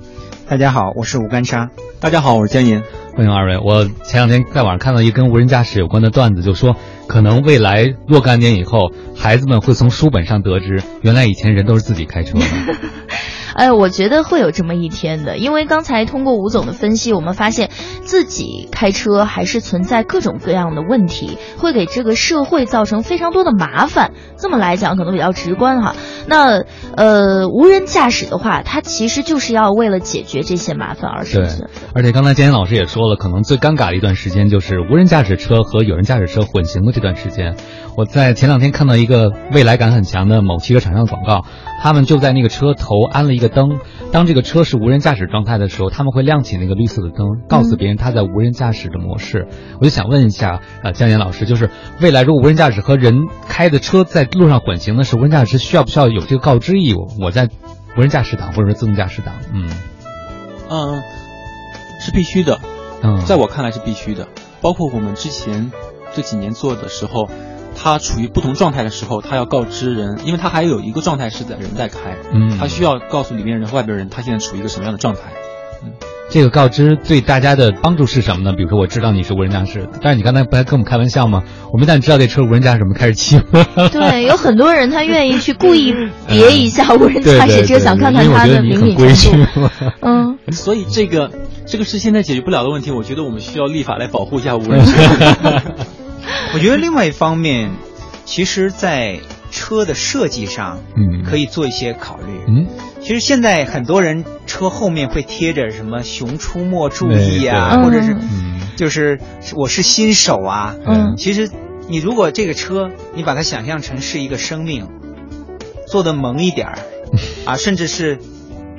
大家好，我是吴干沙。大家好，我是江岩。欢迎二位。我前两天在网上看到一跟无人驾驶有关的段子，就说可能未来若干年以后，孩子们会从书本上得知，原来以前人都是自己开车的。哎，我觉得会有这么一天的，因为刚才通过吴总的分析，我们发现自己开车还是存在各种各样的问题，会给这个社会造成非常多的麻烦。这么来讲，可能比较直观哈。那呃，无人驾驶的话，它其实就是要为了解决这些麻烦而生存。而且刚才建言老师也说了，可能最尴尬的一段时间就是无人驾驶车和有人驾驶车混行的这段时间。我在前两天看到一个未来感很强的某汽车厂商的广告，他们就在那个车头安了一个灯，当这个车是无人驾驶状态的时候，他们会亮起那个绿色的灯，告诉别人他在无人驾驶的模式。我就想问一下，呃，江岩老师，就是未来如果无人驾驶和人开的车在路上混行的时候，无人驾驶需要不需要有这个告知义务？我在无人驾驶档或者说自动驾驶档，嗯嗯，是必须的，嗯，在我看来是必须的。包括我们之前这几年做的时候。它处于不同状态的时候，他要告知人，因为他还有一个状态是在人在开，嗯，它需要告诉里面人和外边人，他现在处于一个什么样的状态。嗯，这个告知对大家的帮助是什么呢？比如说我知道你是无人驾驶，但是你刚才不还跟我们开玩笑吗？我们一旦知道这车无人驾驶，我们开始欺负。对，有很多人他愿意去故意别一下无人驾驶车，想看看它的灵敏程度。嗯，所以这个这个是现在解决不了的问题，我觉得我们需要立法来保护一下无人车。我觉得另外一方面，其实，在车的设计上，嗯，可以做一些考虑。嗯，其实现在很多人车后面会贴着什么“熊出没，注意”啊，或者是，就是我是新手啊。嗯，其实你如果这个车，你把它想象成是一个生命，做的萌一点儿，啊，甚至是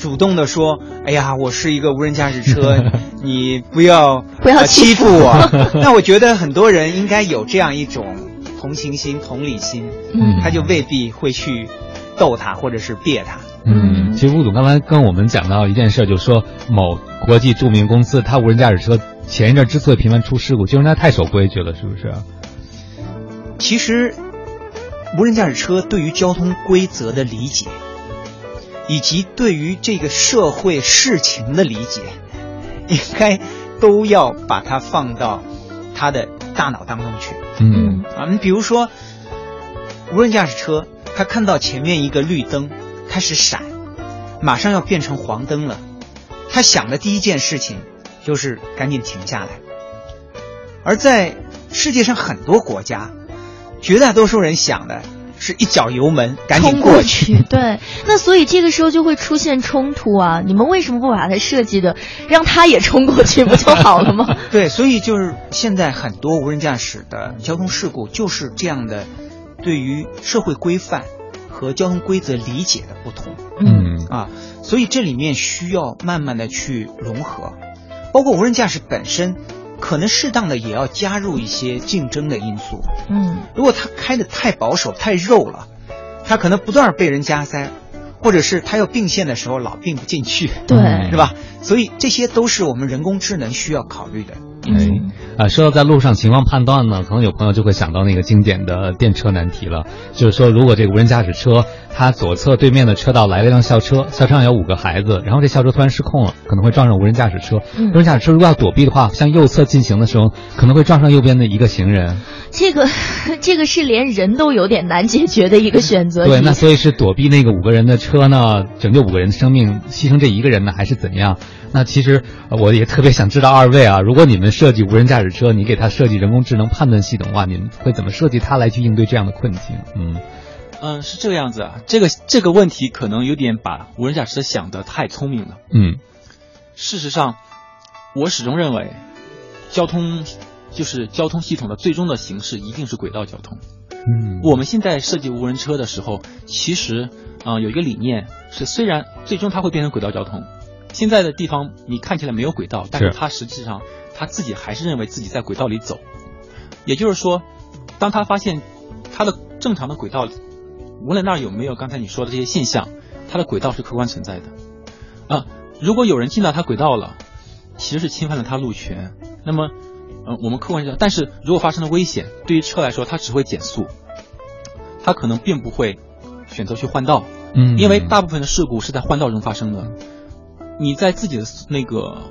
主动的说：“哎呀，我是一个无人驾驶车，你不要不要呃欺欺负负我。” 那我觉得很多人应该有这样一种同情心、同理心，嗯他就未必会去逗他或者是别他。嗯，其实吴总刚才跟我们讲到一件事，就是说某国际著名公司，它无人驾驶车前一阵之所以频繁出事故，就是因为它太守规矩了，是不是？其实，无人驾驶车对于交通规则的理解，以及对于这个社会事情的理解，应该都要把它放到他的大脑当中去。嗯啊，你比如说，无人驾驶车，他看到前面一个绿灯开始闪，马上要变成黄灯了，他想的第一件事情就是赶紧停下来。而在世界上很多国家，绝大多数人想的是一脚油门赶紧冲过去。对，那所以这个时候就会出现冲突啊！你们为什么不把它设计的让他也冲过去不就好了吗？对，所以就是现在很多无人驾驶的交通事故就是这样的，对于社会规范和交通规则理解的不同。嗯啊，所以这里面需要慢慢的去融合，包括无人驾驶本身，可能适当的也要加入一些竞争的因素。嗯，如果他开的太保守、太肉了，他可能不断被人加塞，或者是他要并线的时候老并不进去，对是吧？所以这些都是我们人工智能需要考虑的。哎，啊，说到在路上情况判断呢，可能有朋友就会想到那个经典的电车难题了，就是说，如果这个无人驾驶车它左侧对面的车道来了一辆校车，校车上有五个孩子，然后这校车突然失控了，可能会撞上无人驾驶车。嗯无人驾驶车如果要躲避的话，向右侧进行的时候，可能会撞上右边的一个行人。这个 这个是连人都有点难解决的一个选择。对，那所以是躲避那个五个人的车呢，拯救五个人的生命，牺牲这一个人呢，还是怎样？那其实呃我也特别想知道二位啊，如果你们设计无人驾驶车，你给它设计人工智能判断系统的话，你们会怎么设计它来去应对这样的困境？嗯嗯，是这个样子啊。这个这个问题可能有点把无人驾驶车想得太聪明了。嗯事实上，我始终认为，交通就是交通系统的最终的形式一定是轨道交通。嗯我们现在设计无人车的时候，其实啊、呃有一个理念是，虽然最终它会变成轨道交通，现在的地方你看起来没有轨道，但是是它实际上他自己还是认为自己在轨道里走。也就是说，当他发现他的正常的轨道，无论那儿有没有刚才你说的这些现象，他的轨道是客观存在的。啊，如果有人进到他轨道了，其实是侵犯了他路权。那么，呃，我们客观上，但是如果发生了危险，对于车来说，它只会减速，它可能并不会选择去换道。嗯因为大部分的事故是在换道中发生的。你在自己的那个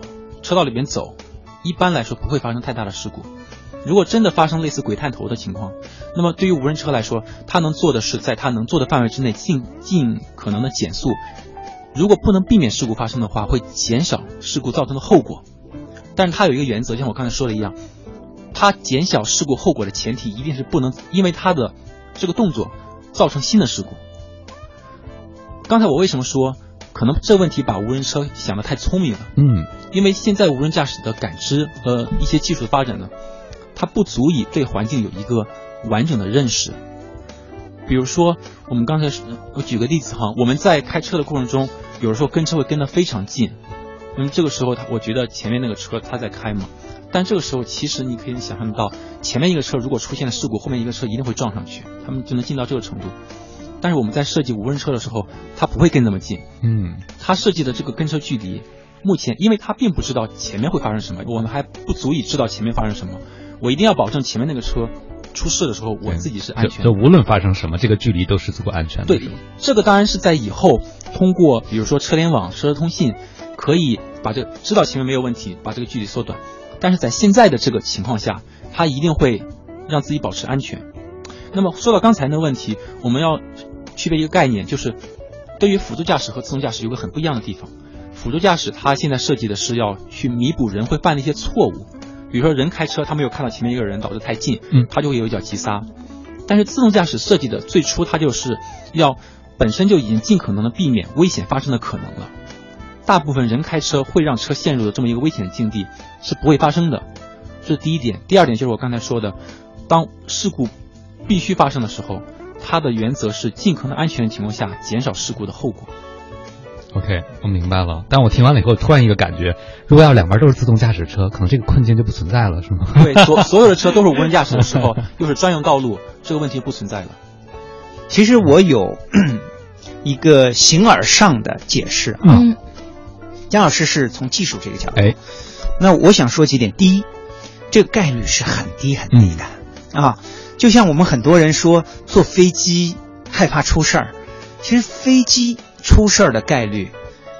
车道里边走，一般来说不会发生太大的事故。如果真的发生类似鬼探头的情况，那么对于无人车来说，它能做的是在它能做的范围之内尽尽可能的减速。如果不能避免事故发生的话，会减少事故造成的后果。但是它有一个原则，像我刚才说的一样，它减小事故后果的前提一定是不能因为它的这个动作造成新的事故。刚才我为什么说可能这问题把无人车想得太聪明了？嗯因为现在无人驾驶的感知和一些技术的发展呢，它不足以对环境有一个完整的认识。比如说，我们刚才我举个例子哈，我们在开车的过程中，有的时候跟车会跟得非常近，那么这个时候，他我觉得前面那个车他在开嘛，但这个时候其实你可以想象到，前面一个车如果出现了事故，后面一个车一定会撞上去，他们就能近到这个程度。但是我们在设计无人车的时候，它不会跟那么近，嗯它设计的这个跟车距离，目前因为它并不知道前面会发生什么，我们还不足以知道前面发生什么。我一定要保证前面那个车出事的时候，我自己是安全的。无论发生什么，这个距离都是足够安全的。对，这个当然是在以后通过比如说车联网、车通信，可以把这个知道前面没有问题，把这个距离缩短。但是在现在的这个情况下，它一定会让自己保持安全。那么说到刚才那个问题，我们要区别一个概念，就是对于辅助驾驶和自动驾驶有个很不一样的地方。辅助驾驶它现在设计的是要去弥补人会犯的一些错误，比如说人开车他没有看到前面一个人导致太近，嗯，他就会有一脚急刹。但是自动驾驶设计的最初它就是要本身就已经尽可能的避免危险发生的可能了。大部分人开车会让车陷入的这么一个危险的境地是不会发生的，这是第一点。第二点就是我刚才说的，当事故必须发生的时候，它的原则是尽可能安全的情况下减少事故的后果。OK，我明白了。但我听完了以后，突然一个感觉，如果要两边都是自动驾驶车，可能这个困境就不存在了，是吗？对，所 所有的车都是无人驾驶的时候，又是专用道路，这个问题不存在了。其实我有 一个形而上的解释啊。嗯姜老师是从技术这个角度，哎，那我想说几点。第一，这个概率是很低很低的、嗯啊，就像我们很多人说坐飞机害怕出事儿，其实飞机出事儿的概率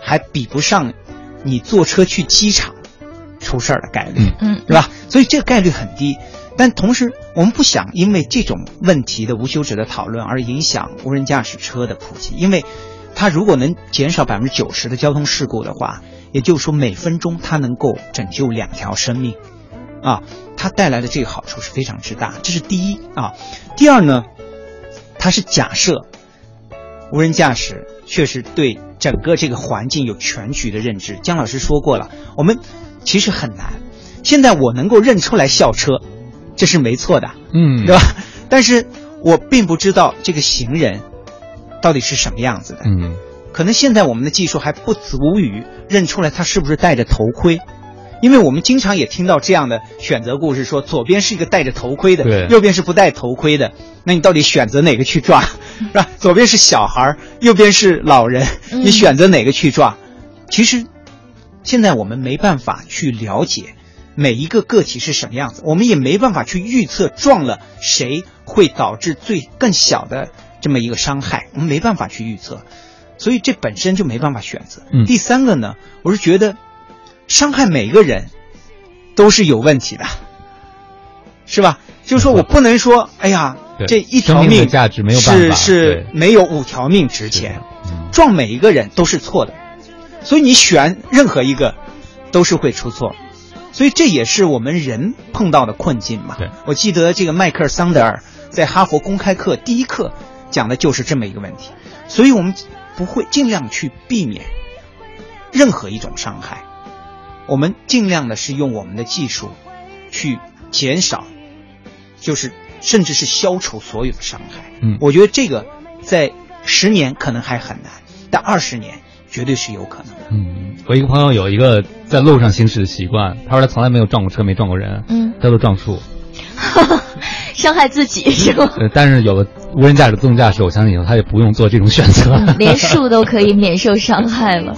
还比不上你坐车去机场出事儿的概率，嗯，是吧？所以这个概率很低。但同时，我们不想因为这种问题的无休止的讨论而影响无人驾驶车的普及，因为它如果能减少百分之九十的交通事故的话，也就是说每分钟它能够拯救两条生命，啊，它带来的这个好处是非常之大，这是第一啊。第二呢，它是假设无人驾驶确实对整个这个环境有全局的认知。姜老师说过了，我们其实很难。现在我能够认出来校车，这是没错的，嗯，对吧？但是我并不知道这个行人到底是什么样子的。嗯，可能现在我们的技术还不足以认出来他是不是戴着头盔，因为我们经常也听到这样的选择故事，说左边是一个戴着头盔的，对右边是不戴头盔的，那你到底选择哪个去抓，是吧？左边是小孩，右边是老人，嗯你选择哪个去撞？其实现在我们没办法去了解每一个个体是什么样子，我们也没办法去预测撞了谁会导致最更小的这么一个伤害，我们没办法去预测，所以这本身就没办法选择。嗯第三个呢，我是觉得伤害每个人都是有问题的，是吧？就是说我不能说，哎呀，这一条命命价值没有办法是是没有五条命值钱，嗯撞每一个人都是错的，所以你选任何一个都是会出错，所以这也是我们人碰到的困境嘛。我记得这个迈克尔桑德尔在哈佛公开课第一课讲的就是这么一个问题，所以我们不会尽量去避免任何一种伤害，我们尽量的是用我们的技术去减少，就是甚至是消除所有的伤害。嗯我觉得这个在十年可能还很难，但二十年绝对是有可能的。嗯，我一个朋友有一个在路上行驶的习惯，他说他从来没有撞过车，没撞过人，嗯，他都撞树。伤害自己是吗？呃，但是有了无人驾驶、自动驾驶，我相信以后他也不用做这种选择。嗯连树都可以免受伤害了。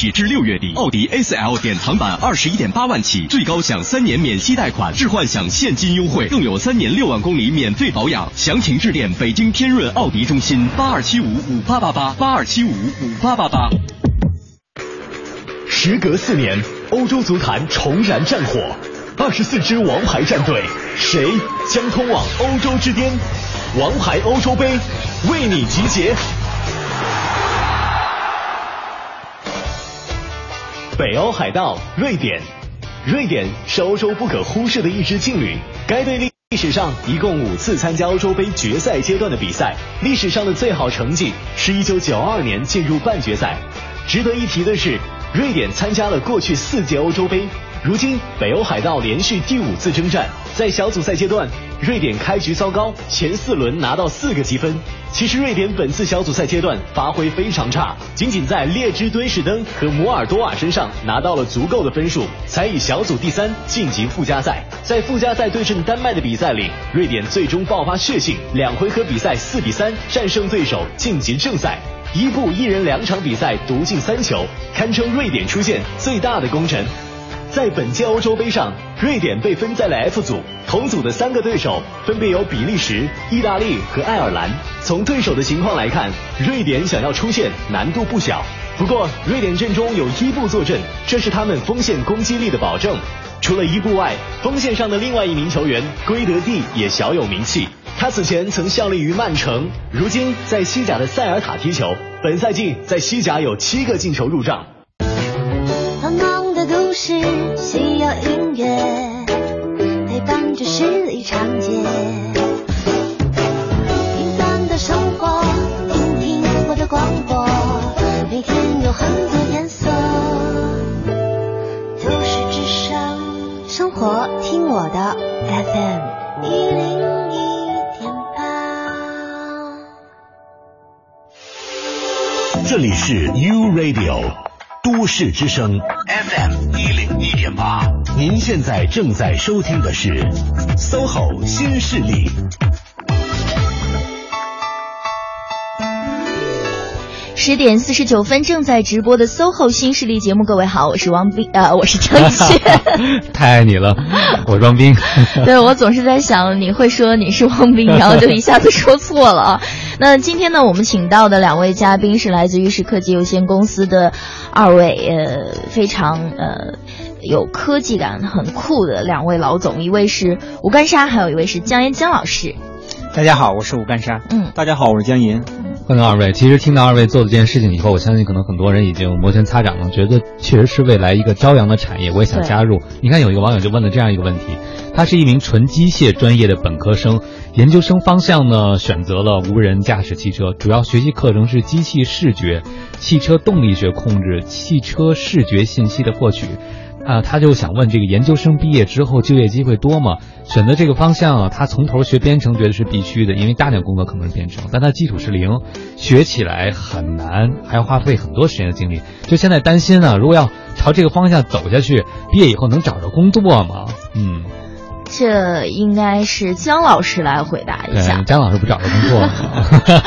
起至六月底，奥迪 A4L 典藏版二十一点八万起，最高享三年免息贷款，置换享现金优惠，更有三年六万公里免费保养。详情致电北京天润奥迪中心八二七五五八八八八二七五五八八八。时隔四年，欧洲足坛重燃战火，二十四支王牌战队，谁将通往欧洲之巅？王牌欧洲杯为你集结。北欧海盗瑞典，瑞典是欧洲不可忽视的一支劲旅。该队历史上一共五次参加欧洲杯决赛阶段的比赛，历史上的最好成绩是一九九二年进入半决赛。值得一提的是，瑞典参加了过去四届欧洲杯。如今，北欧海盗连续第五次征战，在小组赛阶段，瑞典开局糟糕，前四轮拿到四个积分。其实，瑞典本次小组赛阶段发挥非常差，仅仅在列支敦士登和摩尔多瓦身上拿到了足够的分数，才以小组第三晋级附加赛。在附加赛对阵丹麦的比赛里，瑞典最终爆发血性，两回合比赛四比三战胜对手，晋级正赛。伊布一人两场比赛独进三球，堪称瑞典出现最大的功臣。在本届欧洲杯上，瑞典被分在了 F 组，同组的三个对手分别有比利时、意大利和爱尔兰。从对手的情况来看，瑞典想要出线难度不小。不过，瑞典阵中有伊布坐镇，这是他们锋线攻击力的保证。除了伊布外，锋线上的另外一名球员圭德蒂也小有名气。他此前曾效力于曼城，如今在西甲的塞尔塔踢球。本赛季在西甲有七个进球入账。繁忙的都市需要音乐陪伴着十里长街，平凡的生活，听听我的广播，每天有很多颜色。都市之声，生活听我的 FM 一零一点八。这里是 U Radio 都市之声 FM 一零一点八，您现在正在收听的是 SOHO 新势力。十点四十九分正在直播的 SOHO 新势力节目，各位好，我是王斌，呃，我是张一轩。太爱你了，我是王斌。对我总是在想你会说你是王斌，然后就一下子说错了啊。那今天呢，我们请到的两位嘉宾是来自于是科技有限公司的二位，呃，非常呃有科技感、很酷的两位老总，一位是吴干沙，还有一位是江岩江老师。大家好，我是吴干沙。嗯，大家好，我是江岩。欢迎二位。其实听到二位做的这件事情以后，我相信可能很多人已经摩拳擦掌了，觉得确实是未来一个朝阳的产业，我也想加入。你看，有一个网友就问了这样一个问题：他是一名纯机械专业的本科生，研究生方向呢选择了无人驾驶汽车，主要学习课程是机器视觉、汽车动力学控制、汽车视觉信息的获取。啊，他就想问这个研究生毕业之后就业机会多吗？选择这个方向啊，他从头学编程觉得是必须的，因为大量工作可能是编程，但他基础是零，学起来很难，还要花费很多时间的精力。就现在担心啊，如果要朝这个方向走下去，毕业以后能找着工作吗？嗯，这应该是姜老师来回答一下姜，。老师不找着工作吗？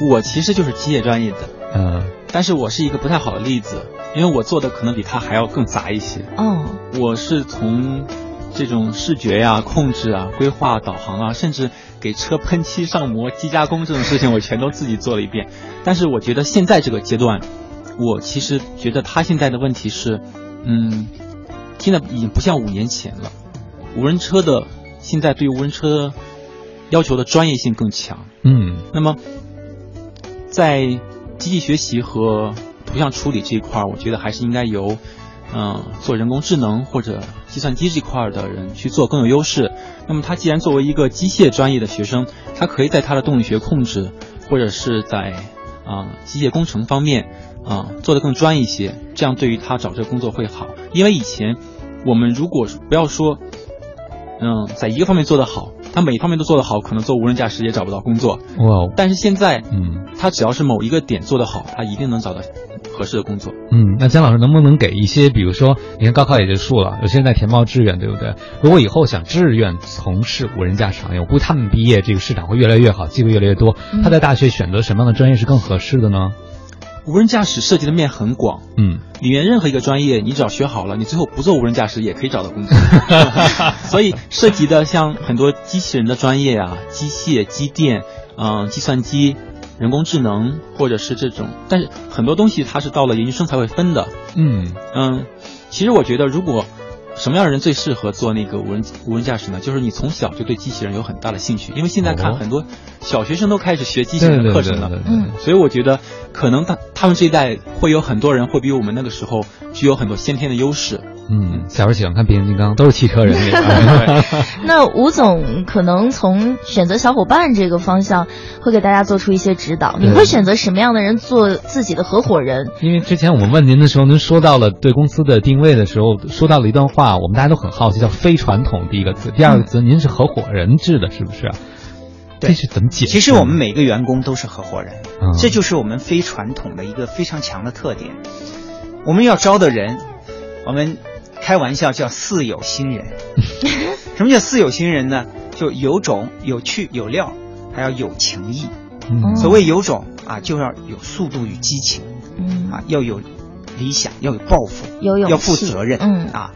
我其实就是机械专业的，嗯，但是我是一个不太好的例子，因为我做的可能比他还要更杂一些。哦，我是从这种视觉呀、控制啊、规划、导航啊，甚至给车喷漆上膜、机加工这种事情，我全都自己做了一遍。但是我觉得现在这个阶段，我其实觉得他现在的问题是，嗯，现在已经不像五年前了。无人车的现在对于无人车要求的专业性更强。嗯，那么在机器学习和图像处理这一块，我觉得还是应该由嗯、做人工智能或者计算机这块的人去做更有优势。那么他既然作为一个机械专业的学生，他可以在他的动力学控制或者是在啊、机械工程方面啊、做得更专一些，这样对于他找这个工作会好。因为以前我们如果不要说嗯，在一个方面做得好，他每一方面都做得好，可能做无人驾驶也找不到工作。哇哦，但是现在，嗯，他只要是某一个点做得好，他一定能找到合适的工作。嗯，那姜老师能不能给一些，比如说，你看高考也结束了，有些人在填报志愿，对不对？如果以后想志愿从事无人驾驶行业，我估计他们毕业这个市场会越来越好，机会越来越多。他在大学选择什么样的专业是更合适的呢？无人驾驶涉及的面很广，嗯，里面任何一个专业，你只要学好了，你最后不做无人驾驶也可以找到工作。所以涉及的像很多机器人的专业啊，机械、机电，嗯、计算机、人工智能，或者是这种，但是很多东西它是到了研究生才会分的。嗯嗯，其实我觉得，如果什么样的人最适合做那个无人无人驾驶呢？就是你从小就对机器人有很大的兴趣，因为现在看哦很多小学生都开始学机器人的课程了。嗯，所以我觉得可能他他们这一代会有很多人会比我们那个时候具有很多先天的优势。嗯，小时候喜欢看变形金刚，都是汽车人。那吴总可能从选择小伙伴这个方向，会给大家做出一些指导。你会选择什么样的人做自己的合伙人？因为之前我们问您的时候，您说到了对公司的定位的时候，说到了一段话，我们大家都很好奇，叫非传统。第一个字，第二个字，您是合伙人制的，是不是这是怎么解释？其实我们每个员工都是合伙人，嗯这就是我们非传统的一个非常强的特点。我们要招的人，我们开玩笑叫似有新人。什么叫似有新人呢？就有种、有趣、有料，还要有情义。嗯所谓有种啊，就要有速度与激情，嗯啊，要有理想，要有抱负，有要负责任，嗯啊。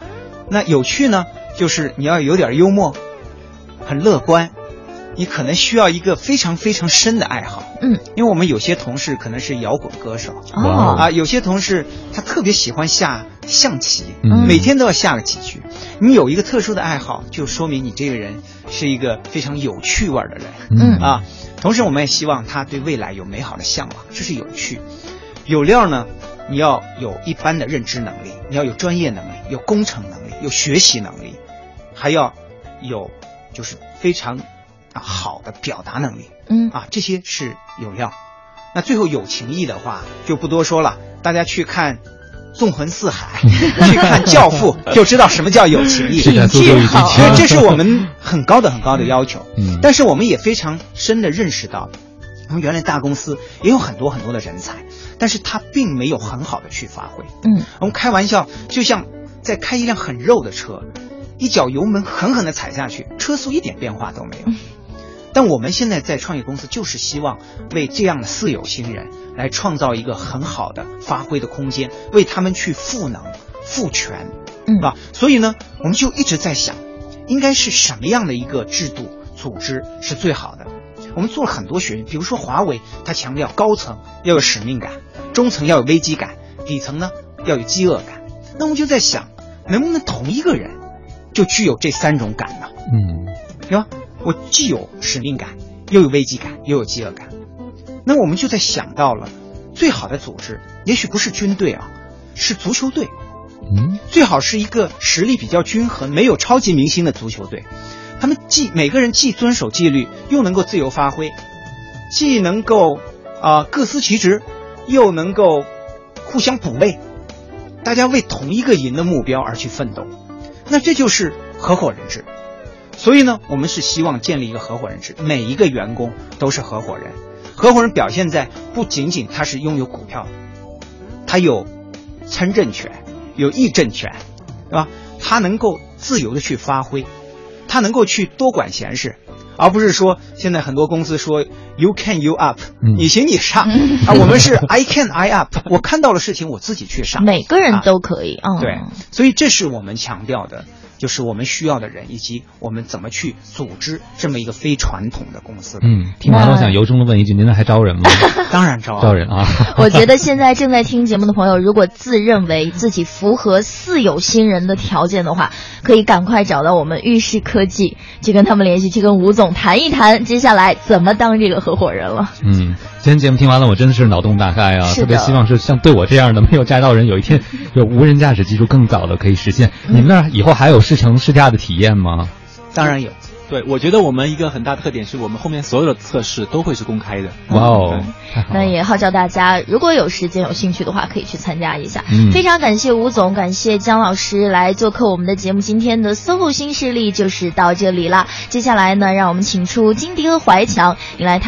那有趣呢，就是你要有点幽默，很乐观，你可能需要一个非常非常深的爱好。嗯，因为我们有些同事可能是摇滚歌手，哦啊，有些同事他特别喜欢下象棋，嗯每天都要下个几局。你有一个特殊的爱好，就说明你这个人是一个非常有趣味儿的人。嗯啊，同时我们也希望他对未来有美好的向往，这是有趣。有料呢，你要有一般的认知能力，你要有专业能力，有工程能力，有学习能力，还要有就是非常啊好的表达能力。嗯啊，这些是有料。那最后有情义的话就不多说了，大家去看。纵横四海，去看《教父》，就知道什么叫有情义。是的这是我们很高的、很高的要求。嗯但是我们也非常深的认识到，我们原来大公司也有很多很多的人才，但是他并没有很好的去发挥。嗯，我们开玩笑，就像在开一辆很肉的车，一脚油门狠狠的踩下去，车速一点变化都没有。但我们现在在创业公司，就是希望为这样的四有新人来创造一个很好的发挥的空间，为他们去赋能、赋权，嗯啊，所以呢，我们就一直在想，应该是什么样的一个制度组织是最好的。我们做了很多学习，比如说华为，它强调高层要有使命感，中层要有危机感，底层呢要有饥饿感。那我们就在想，能不能同一个人就具有这三种感呢？嗯对吧？我既有使命感，又有危机感，又有饥饿感。那我们就在想到了，最好的组织也许不是军队啊，是足球队。嗯，最好是一个实力比较均衡、没有超级明星的足球队。他们既每个人既遵守纪律，又能够自由发挥，既能够啊、各司其职，又能够互相补位，大家为同一个赢的目标而去奋斗。那这就是合伙人制。所以呢，我们是希望建立一个合伙人制，每一个员工都是合伙人。合伙人表现在不仅仅他是拥有股票，他有参政权，有议政权，对吧？他能够自由的去发挥，他能够去多管闲事，而不是说现在很多公司说 you can you up，、嗯你行你上 啊，我们是 I can I up，我看到了事情我自己去上，每个人啊都可以。嗯，对，所以这是我们强调的，就是我们需要的人，以及我们怎么去组织这么一个非传统的公司。嗯，听完了，我想由衷的问一句：您那还招人吗？当然招啊招人啊！我觉得现在正在听节目的朋友，如果自认为自己符合四有新人的条件的话，可以赶快找到我们玉视科技，去跟他们联系，去跟吴总谈一谈，接下来怎么当这个合伙人了。嗯，今天节目听完了，我真的是脑洞大开啊！特别希望是像对我这样的没有驾照人，有一天有无人驾驶技术更早的可以实现。你们那儿以后还有试乘试驾的体验吗？当然有。对，我觉得我们一个很大特点是我们后面所有的测试都会是公开的。哇哦，那也号召大家，如果有时间、有兴趣的话，可以去参加一下。嗯非常感谢吴总，感谢姜老师来做客我们的节目。今天的 SOHO 新势力就是到这里了。接下来呢，让我们请出金迪和怀强，迎来他。